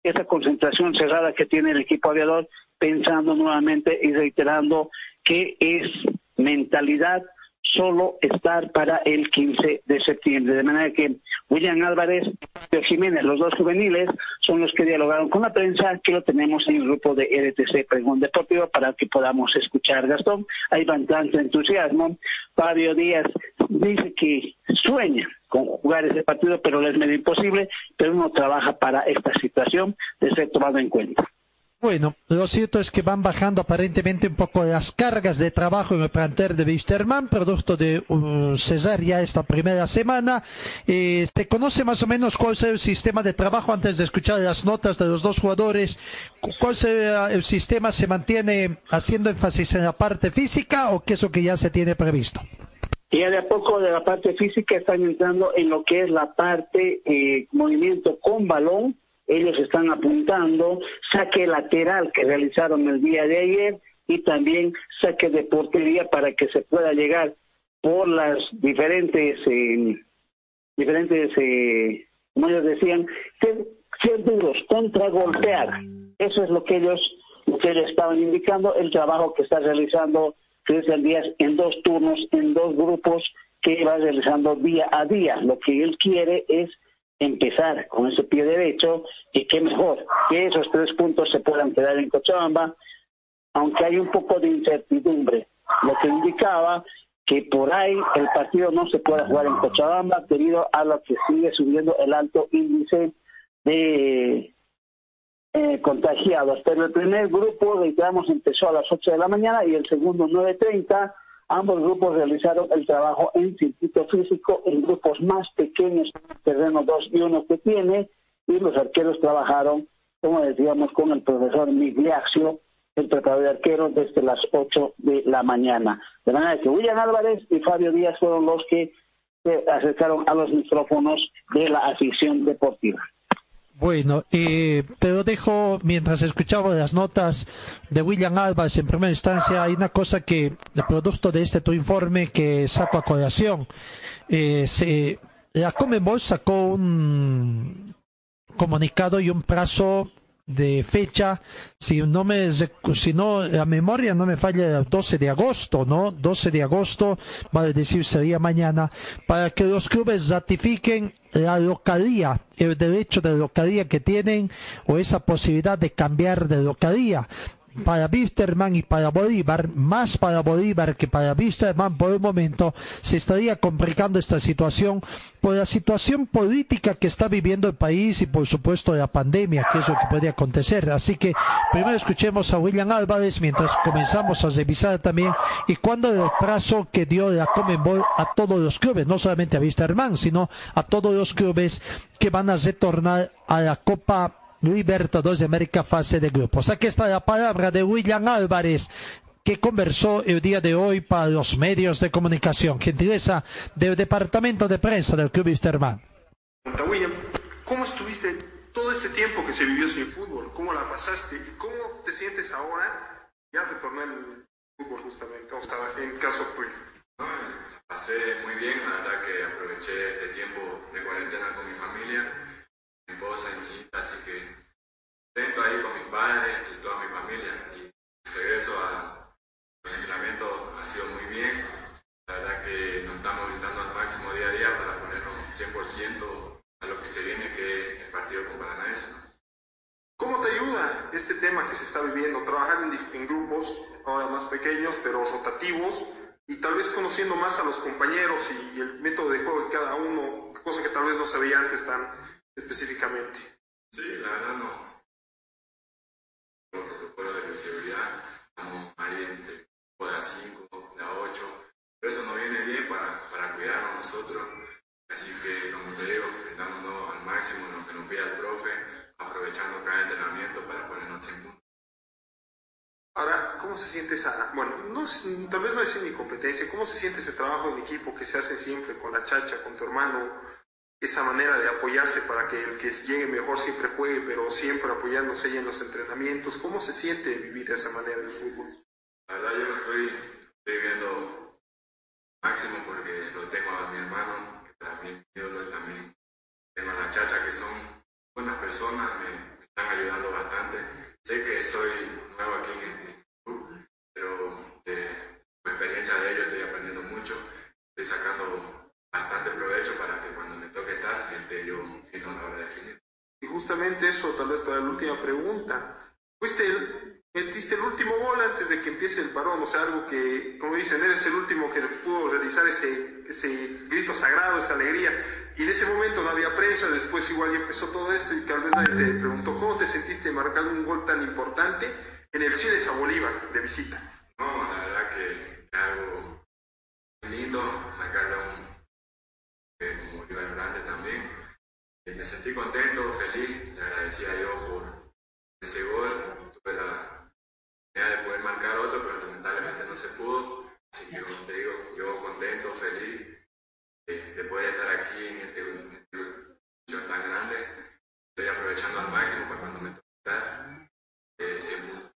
Speaker 17: esta concentración cerrada que tiene el equipo aviador, pensando nuevamente y reiterando que es mentalidad solo estar para el 15 de septiembre. De manera que William Álvarez y Jiménez, los dos juveniles, son los que dialogaron con la prensa, que lo tenemos en el grupo de RTC Pregón Deportivo para que podamos escuchar. Gastón, hay bastante entusiasmo. Fabio Díaz dice que sueña con jugar ese partido, pero le es medio imposible, pero uno trabaja para esta situación de ser tomado en cuenta.
Speaker 3: Bueno, lo cierto es que van bajando aparentemente un poco las cargas de trabajo en el plantel de Wisterman, producto de uh, cesar ya esta primera semana. Eh, ¿Se conoce más o menos cuál es el sistema de trabajo antes de escuchar las notas de los dos jugadores? ¿Cuál será el sistema? ¿Se mantiene haciendo énfasis en la parte física o qué es lo que ya se tiene previsto?
Speaker 17: Ya de a poco de la parte física están entrando en lo que es la parte eh, movimiento con balón ellos están apuntando, saque lateral que realizaron el día de ayer y también saque de portería para que se pueda llegar por las diferentes, eh, diferentes, eh, como ellos decían, ser, ser duros, contragolpear. Eso es lo que ellos, lo estaban indicando, el trabajo que está realizando Cristian Díaz en dos turnos, en dos grupos que va realizando día a día. Lo que él quiere es empezar con ese pie derecho y qué mejor que esos tres puntos se puedan quedar en Cochabamba, aunque hay un poco de incertidumbre, lo que indicaba que por ahí el partido no se pueda jugar en Cochabamba debido a lo que sigue subiendo el alto índice de eh, contagiados. Pero el primer grupo, reiteramos, empezó a las 8 de la mañana y el segundo 9.30 Ambos grupos realizaron el trabajo en circuito físico en grupos más pequeños, terreno 2 y 1 que tiene, y los arqueros trabajaron, como decíamos, con el profesor Migliaccio, el preparador de arqueros, desde las 8 de la mañana. De manera que William Álvarez y Fabio Díaz fueron los que se acercaron a los micrófonos de la afición deportiva.
Speaker 3: Bueno, eh, te lo dejo mientras escuchaba las notas de William Álvarez en primera instancia. Hay una cosa que, el producto de este tu informe que saco a colación, eh, se, la Comebol sacó un comunicado y un plazo de fecha, si no me, si no, la memoria no me falla, el 12 de agosto, ¿no? 12 de agosto, vale decir, sería mañana, para que los clubes ratifiquen la localía, el derecho de localía que tienen o esa posibilidad de cambiar de localía para Wisterman y para Bolívar, más para Bolívar que para Wisterman por el momento, se estaría complicando esta situación por la situación política que está viviendo el país y por supuesto la pandemia, que es lo que puede acontecer. Así que primero escuchemos a William Álvarez mientras comenzamos a revisar también y cuándo el plazo que dio la Comenbol a todos los clubes, no solamente a Wisterman, sino a todos los clubes que van a retornar a la Copa Libertadores de América fase de grupos. Aquí está la palabra de William Álvarez, que conversó el día de hoy para los medios de comunicación. Gentileza del Departamento de Prensa del Club Wisterman.
Speaker 11: William, ¿cómo estuviste todo este tiempo que se vivió sin fútbol? ¿Cómo la pasaste? ¿Y cómo te sientes ahora? Ya retorné al fútbol justamente, o sea, en caso tuyo.
Speaker 18: No, pasé muy bien, la verdad que aproveché este tiempo de cuarentena con mi familia, mi y mi hija, así que contento ahí con mis padres y toda mi familia. Y regreso al entrenamiento ha sido muy bien. La verdad que nos estamos brindando al máximo día a día para ponernos 100% a lo que se viene, que es el partido con Paranaense.
Speaker 11: ¿Cómo te ayuda este tema que se está viviendo? Trabajar en, en, grupos ahora más pequeños, pero rotativos, y tal vez conociendo más a los compañeros y el método de juego de cada uno, cosa que tal vez no se veía antes tan específicamente.
Speaker 18: Sí, la verdad no. Los protocolos de seguridad, estamos ahí entre la 5, la 8, pero eso nos viene bien para, para cuidarnos nosotros. Así que, como te digo, brindándonos al máximo lo que nos pide el profe, aprovechando cada entrenamiento para ponernos en punto.
Speaker 11: Ahora, ¿cómo se siente esa, bueno, no, tal vez no es mi competencia, ¿cómo se siente ese trabajo en equipo que se hace siempre con la chacha, con tu hermano? Esa manera de apoyarse para que el que llegue mejor siempre juegue, pero siempre apoyándose en los entrenamientos. ¿Cómo se siente vivir de esa manera el fútbol?
Speaker 18: La verdad, yo lo estoy viviendo máximo porque lo tengo a mi hermano, que también yo también tengo a la chacha, que son buenas personas, me, me están ayudando bastante. Sé que soy nuevo aquí en el club, pero de la experiencia de ellos estoy aprendiendo mucho, estoy sacando bastante provecho para que cuando me toque estar, esté yo siendo la hora de definir.
Speaker 11: Y justamente eso, tal vez para la última pregunta. Fuiste el, metiste el último gol antes de que empiece el parón, o sea, algo que, como dicen, eres el último que pudo realizar ese, ese grito sagrado, esa alegría. Y en ese momento no había prensa, después igual empezó todo esto y tal vez nadie te preguntó cómo te sentiste marcando un gol tan importante en el Cides a Bolívar de visita.
Speaker 18: No, la verdad que algo lindo, marcarle a un eh, Bolívar grande también. Y me sentí contento, feliz, le agradecía a Dios por ese gol. Tuve la oportunidad de poder marcar otro, pero lamentablemente no se pudo. Así que, como te digo, yo contento, feliz eh, de poder estar aquí en este, en este tan grande. Estoy aprovechando al máximo para cuando me toque estar eh, 100 puntos.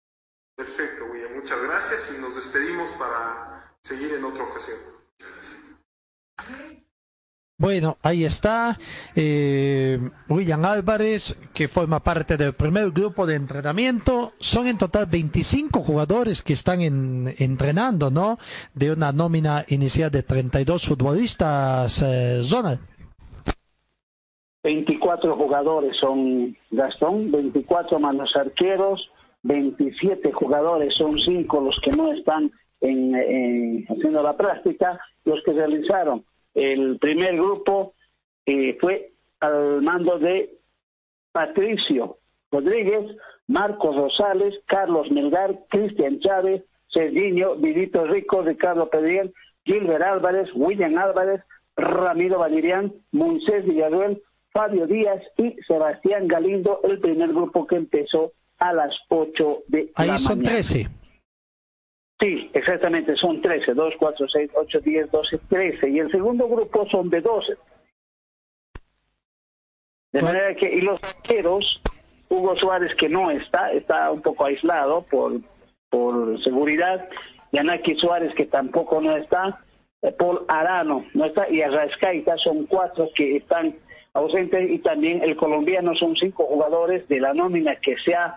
Speaker 11: Perfecto, William. Muchas gracias y nos despedimos para seguir en otra ocasión.
Speaker 3: Bueno, ahí está eh, William Álvarez, que forma parte del primer grupo de entrenamiento. Son en total 25 jugadores que están en, entrenando, ¿no? De una nómina inicial de 32 futbolistas, eh, Zona.
Speaker 17: 24 jugadores son Gastón, 24 manos arqueros, 27 jugadores, son 5 los que no están en, haciendo la práctica, los que realizaron el primer grupo eh, fue al mando de Patricio Rodríguez, Marcos Rosales, Carlos Melgar, Cristian Chávez, Serginho, Vidito Rico, Ricardo Pedriel, Gilbert Álvarez, William Álvarez, Ramiro Valerián, Moisés Villaruel, Fabio Díaz y Sebastián Galindo, el primer grupo que empezó a las 8 de
Speaker 3: Ahí
Speaker 17: la
Speaker 3: son
Speaker 17: mañana.
Speaker 3: 13.
Speaker 17: Sí, exactamente, son 13, 2, 4, 6, 8, 10, 12, 13. Y el segundo grupo son de 12. De manera que, y los arqueros, Hugo Suárez que no está, está un poco aislado por, por seguridad, Yanaki Suárez que tampoco no está, eh, Paul Arano no está, y Arrascaita son cuatro que están ausentes, y también el colombiano son cinco jugadores de la nómina que se ha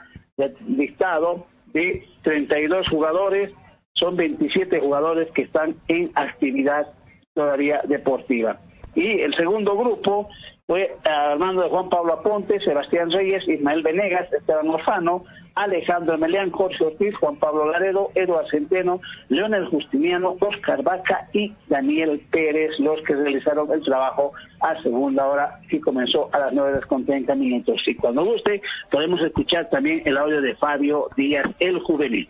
Speaker 17: dictado de 32 jugadores, son 27 jugadores que están en actividad todavía deportiva. Y el segundo grupo fue Armando de Juan Pablo Aponte, Sebastián Reyes, Ismael Venegas, Esteban Orfano, Alejandro Emelián, Jorge Ortiz, Juan Pablo Laredo, Eduardo Centeno, Leonel Justiniano, Oscar Vaca y Daniel Pérez, los que realizaron el trabajo a segunda hora que comenzó a las 9 horas con 30 minutos. Y cuando guste, podemos escuchar también el audio de Fabio Díaz, el juvenil.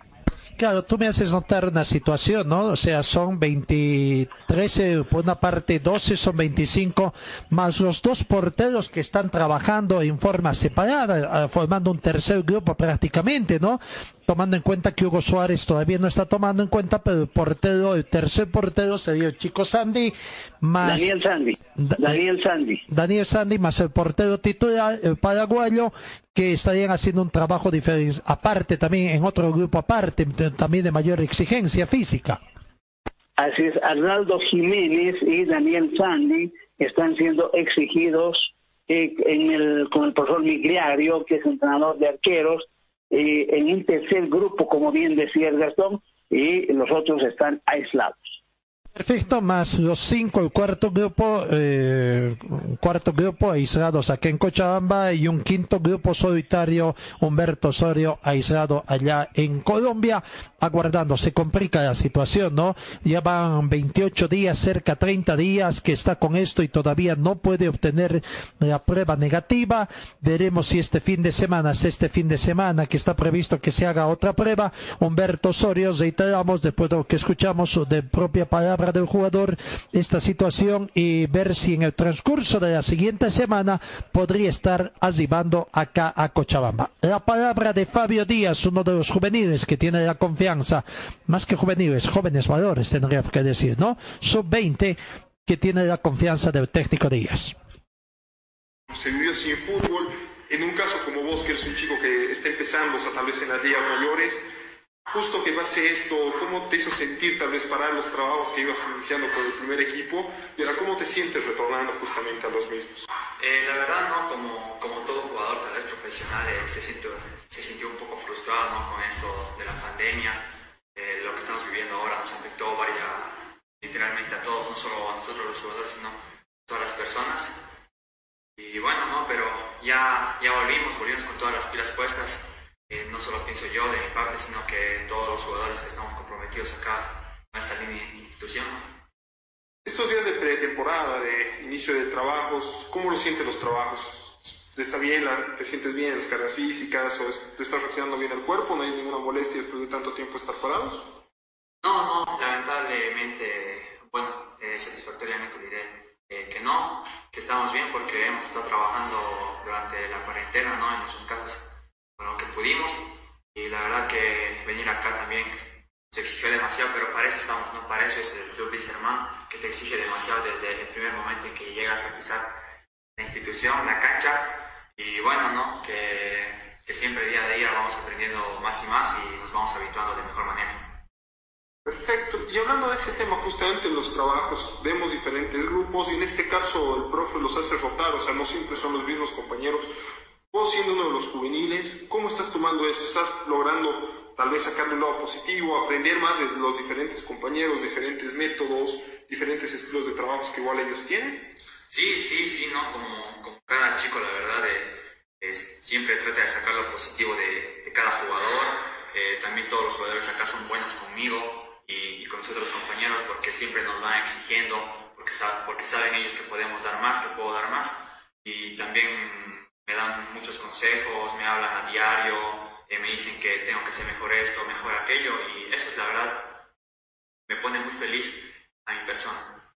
Speaker 3: Claro, tú me haces notar una situación, ¿no? O sea, son 23, eh, por una parte 12, son 25, más los dos porteros que están trabajando en forma separada, eh, formando un tercer grupo prácticamente, ¿no? Tomando en cuenta que Hugo Suárez todavía no está tomando en cuenta, pero el portero, el tercer portero sería el chico Sandy, más...
Speaker 17: Daniel Sandy. Daniel Sandy.
Speaker 3: Daniel Sandy más el portero titular, el paraguayo, que estarían haciendo un trabajo diferente, aparte también en otro grupo aparte, también de mayor exigencia física.
Speaker 17: Así es, Arnaldo Jiménez y Daniel Sandy están siendo exigidos eh, en el, con el profesor Migriario, que es entrenador de arqueros, eh, en un tercer grupo, como bien decía el Gastón, y los otros están aislados.
Speaker 3: Perfecto, más los cinco, el cuarto grupo, eh, cuarto grupo aislados aquí en Cochabamba y un quinto grupo solitario, Humberto Osorio, aislado allá en Colombia, aguardando. Se complica la situación, ¿no? Ya van 28 días, cerca 30 días que está con esto y todavía no puede obtener la prueba negativa. Veremos si este fin de semana, es este fin de semana que está previsto que se haga otra prueba. Humberto Osorio, reiteramos, después de lo que escuchamos de propia palabra del jugador esta situación y ver si en el transcurso de la siguiente semana podría estar arribando acá a Cochabamba. La palabra de Fabio Díaz, uno de los juveniles que tiene la confianza, más que juveniles, jóvenes valores tendría que decir, ¿no? Sub-20 que tiene la confianza del técnico Díaz.
Speaker 11: Se vivió sin fútbol, en un caso como vos, que eres un chico que está empezando, o sea, tal vez en las ligas mayores, justo que pase esto, ¿cómo te hizo sentir tal vez parar los trabajos que ibas iniciando con el primer equipo? Y ahora, ¿cómo te sientes retornando justamente a los mismos?
Speaker 19: Eh, la verdad, ¿no? Como, como todo jugador tal vez profesional, eh, se, sintió, se sintió un poco frustrado con esto de la pandemia. Eh, lo que estamos viviendo ahora nos afectó varias, literalmente a todos, no solo a nosotros los jugadores, sino a todas las personas. Y bueno, ¿no? Pero ya, ya volvimos, volvimos con todas las pilas puestas eh, no solo pienso yo de mi parte, sino que todos los jugadores que estamos comprometidos acá en esta línea de institución.
Speaker 11: Estos días de pretemporada, de inicio de trabajos, ¿cómo lo sienten los trabajos? ¿Te está bien, te sientes bien en las cargas físicas o te está reaccionando bien el cuerpo? ¿No hay ninguna molestia después de tanto tiempo estar parados?
Speaker 19: No, no, lamentablemente, bueno, eh, satisfactoriamente diré eh, que no, que estamos bien porque hemos estado trabajando durante la cuarentena, ¿no? En nuestras casas con lo que pudimos y la verdad que venir acá también se exigió demasiado, pero para eso estamos, ¿no? Para eso es el Club Bilzerman, que te exige demasiado desde el primer momento en que llegas a pisar la institución, la cancha, y bueno, ¿no? Que, que siempre día a día vamos aprendiendo más y más y nos vamos habituando de mejor manera.
Speaker 11: Perfecto. Y hablando de ese tema, justamente en los trabajos vemos diferentes grupos y en este caso el profe los hace rotar, o sea, no siempre son los mismos compañeros. Vos siendo uno de los juveniles, ¿cómo estás tomando esto? ¿Estás logrando tal vez sacarle un lado positivo, aprender más de los diferentes compañeros, diferentes métodos, diferentes estilos de trabajo que igual ellos tienen?
Speaker 19: Sí, sí, sí, ¿no? Como, como cada chico, la verdad, eh, siempre trata de sacar lo positivo de, de cada jugador. Eh, también todos los jugadores acá son buenos conmigo y, y, con sus otros compañeros porque siempre nos van exigiendo, porque, porque saben ellos que podemos dar más, que puedo dar más. Y también me dan muchos consejos, me hablan a diario, eh, me dicen que tengo que hacer mejor esto, mejor aquello, y eso es la verdad, me pone muy feliz a mi persona.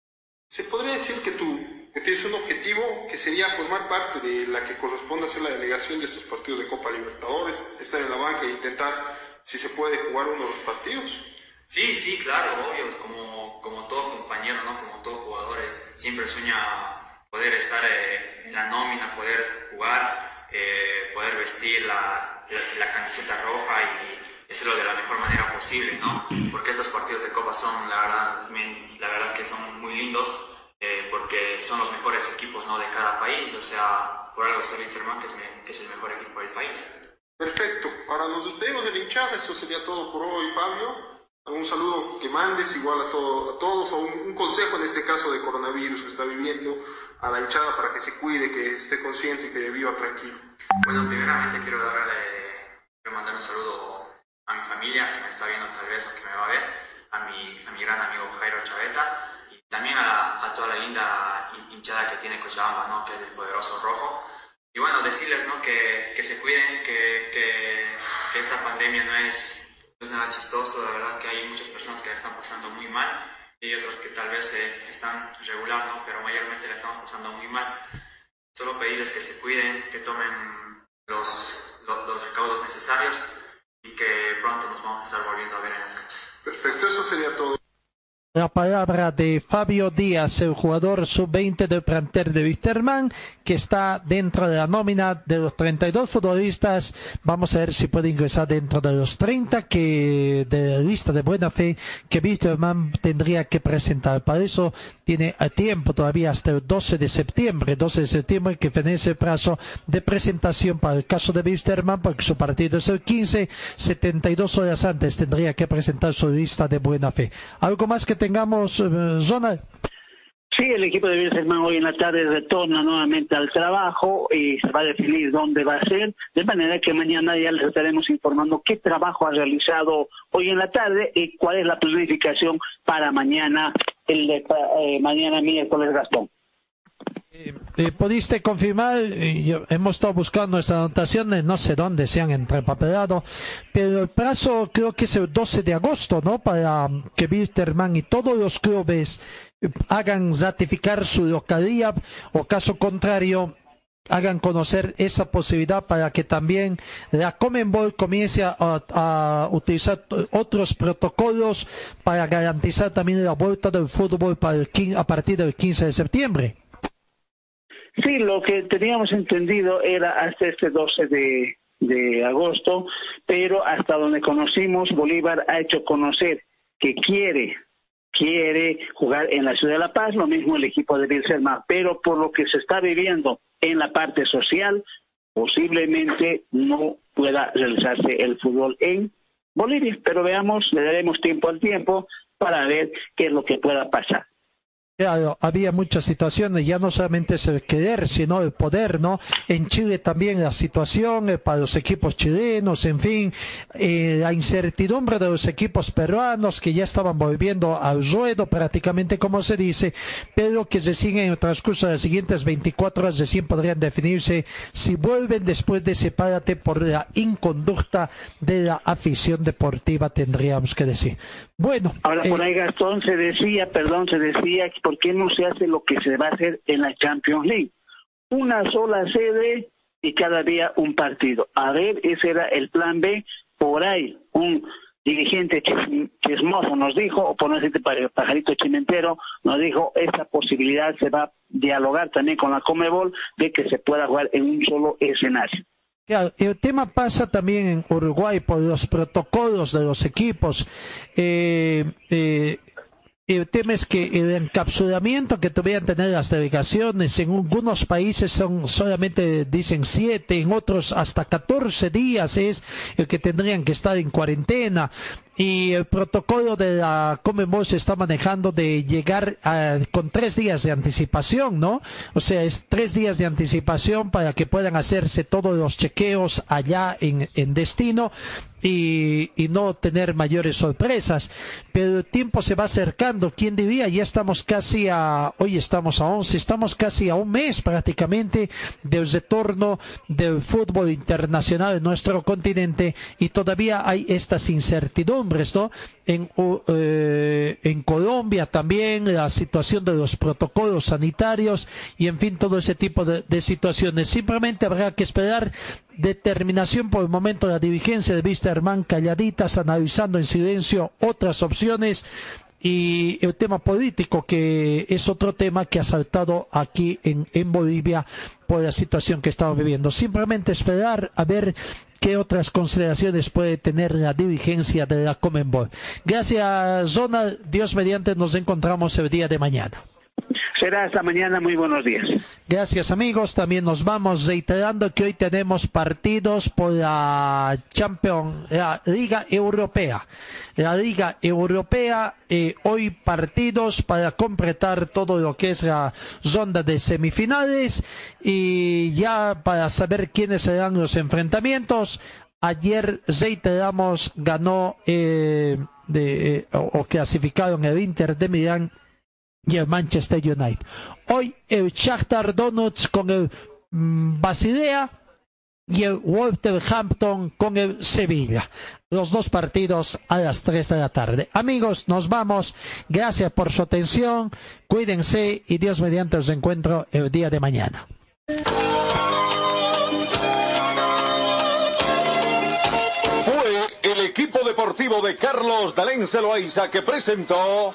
Speaker 11: ¿Se podría decir que tú que tienes un objetivo que sería formar parte de la que corresponde a ser la delegación de estos partidos de Copa Libertadores, estar en la banca e intentar, si se puede, jugar uno de los partidos?
Speaker 19: Sí, sí, claro, obvio, como, como todo compañero, ¿no? como todo jugador, eh, siempre sueña poder estar eh, la nómina, poder jugar, eh, poder vestir la, la, camiseta roja y hacerlo de la mejor manera posible, ¿no? Porque estos partidos de Copa son, la verdad, la verdad que son muy lindos, eh, porque son los mejores equipos, ¿no? De cada país, o sea, por algo está el Inserman, que es, que es el mejor equipo del país.
Speaker 11: Perfecto. Ahora nos despedimos del hinchada, eso sería todo por hoy, Fabio algún saludo que mandes igual a, todo, a todos o un, un, consejo en este caso de coronavirus que está viviendo a la hinchada para que se cuide, que esté consciente y que viva tranquilo.
Speaker 19: Bueno, primeramente quiero darle, quiero mandar un saludo a mi familia que me está viendo tal vez o que me va a ver, a mi, a mi gran amigo Jairo Chaveta y también a, a toda la linda hinchada que tiene Cochabamba, ¿no? que es el poderoso rojo. Y bueno, decirles ¿no? que, que se cuiden, que, que, que esta pandemia no es es nada chistoso, de verdad que hay muchas personas que la están pasando muy mal y otras que tal vez eh, están regular, ¿no? pero mayormente la estamos pasando muy mal. Solo pedirles que se cuiden, que tomen los, los, los recaudos necesarios y que pronto nos vamos a estar volviendo a ver en las calles.
Speaker 20: Perfecto, eso sería todo.
Speaker 3: La palabra de Fabio Díaz, el jugador sub-20 del plantel de Wisterman, que está dentro de la nómina de los 32 futbolistas. Vamos a ver si puede ingresar dentro de los 30 que de la lista de buena fe que Wisterman tendría que presentar. Para eso tiene a tiempo todavía hasta el 12 de septiembre, 12 de septiembre que finaliza el plazo de presentación para el caso de Wisterman, porque su partido es el 15, 72 horas antes tendría que presentar su lista de buena fe. ¿Algo más que tengamos, eh, zona?
Speaker 17: Sí, el equipo de Wilstermann hoy en la tarde retorna nuevamente al trabajo y se va a definir dónde va a ser, de manera que mañana ya les estaremos informando qué trabajo ha realizado hoy en la tarde y cuál es la planificación para mañana, el de, eh, mañana miércoles Gastón.
Speaker 3: Eh, ¿Pudiste confirmar? Yo- hemos estado buscando nuestras anotaciones, no sé dónde se han entrepapelado, pero el plazo creo que es el 12 de agosto, ¿no? Para que Wilterman y todos los clubes hagan ratificar su localidad o caso contrario hagan conocer esa posibilidad para que también la Comenbol comience a, utilizar otros protocolos para garantizar también la vuelta del fútbol para el a partir del 15 de septiembre.
Speaker 17: Sí, lo que teníamos entendido era hasta este 12 de, de agosto, pero hasta donde conocimos, Bolívar ha hecho conocer que quiere quiere jugar en la ciudad de La Paz, lo mismo el equipo de Bilserma, pero por lo que se está viviendo en la parte social, posiblemente no pueda realizarse el fútbol en Bolivia, pero veamos, le daremos tiempo al tiempo para ver qué es lo que pueda pasar.
Speaker 3: Había muchas situaciones, ya no solamente es el querer, sino el poder, ¿no? En Chile también la situación eh, para los equipos chilenos, en fin, eh, la incertidumbre de los equipos peruanos que ya estaban volviendo al ruedo prácticamente como se dice, pero que se siguen en el transcurso de las siguientes 24 horas recién podrían definirse si vuelven después de ese por la inconducta de la afición deportiva, tendríamos que decir. Bueno,
Speaker 17: Ahora,
Speaker 3: eh,
Speaker 17: por ahí Gastón se decía, perdón, se decía, ¿por qué no se hace lo que se va a hacer en la Champions League? Una sola sede y cada día un partido. A ver, ese era el plan B. Por ahí, un dirigente chis- chismoso nos dijo, o por no decirte pa- pajarito chimentero, nos dijo, esa posibilidad se va a dialogar también con la Comebol de que se pueda jugar en un solo escenario.
Speaker 3: El tema pasa también en Uruguay por los protocolos de los equipos. Eh, eh, el tema es que el encapsulamiento que tuvieran tener las delegaciones en algunos países son solamente dicen siete, en otros hasta 14 días es el que tendrían que estar en cuarentena. Y el protocolo de la Commonwealth se está manejando de llegar a- con tres días de anticipación, ¿no? O sea, es tres días de anticipación para que puedan hacerse todos los chequeos allá en, en destino y, y no tener mayores sorpresas. Pero el tiempo se va acercando. ¿Quién diría? Ya estamos casi a, hoy estamos a 11, estamos casi a un mes prácticamente del retorno del fútbol internacional en nuestro continente y todavía hay estas incertidumbres, ¿no? Eh, en Colombia también la situación de los protocolos sanitarios y en fin todo ese tipo de, situaciones. Simplemente habrá que esperar determinación por el momento de la dirigencia de Wisterman calladitas analizando en silencio otras opciones y el tema político que es otro tema que ha saltado aquí en, en Bolivia por la situación que estamos viviendo. Simplemente esperar a ver qué otras consideraciones puede tener la dirigencia de la Comenbol. Gracias, Ronald. Dios mediante nos encontramos el día de mañana.
Speaker 17: Será hasta mañana, muy buenos días.
Speaker 3: Gracias amigos, también nos vamos reiterando que hoy tenemos partidos por la Champions, la Liga Europea. La Liga Europea, eh, hoy partidos para completar todo lo que es la ronda de semifinales y ya para saber quiénes serán los enfrentamientos. Ayer reiteramos ganó eh, de, eh, o, o clasificaron el Inter de Milán y el Manchester United. Hoy el Shakhtar Donetsk con el mm, Basilea y el Wolverhampton con el Sevilla. Los dos partidos a las 3 de la tarde. Amigos, nos vamos. Gracias por su atención. Cuídense y Dios mediante os encuentro el día de mañana.
Speaker 2: Fue el equipo deportivo de Carlos Dalén Celoaiza que presentó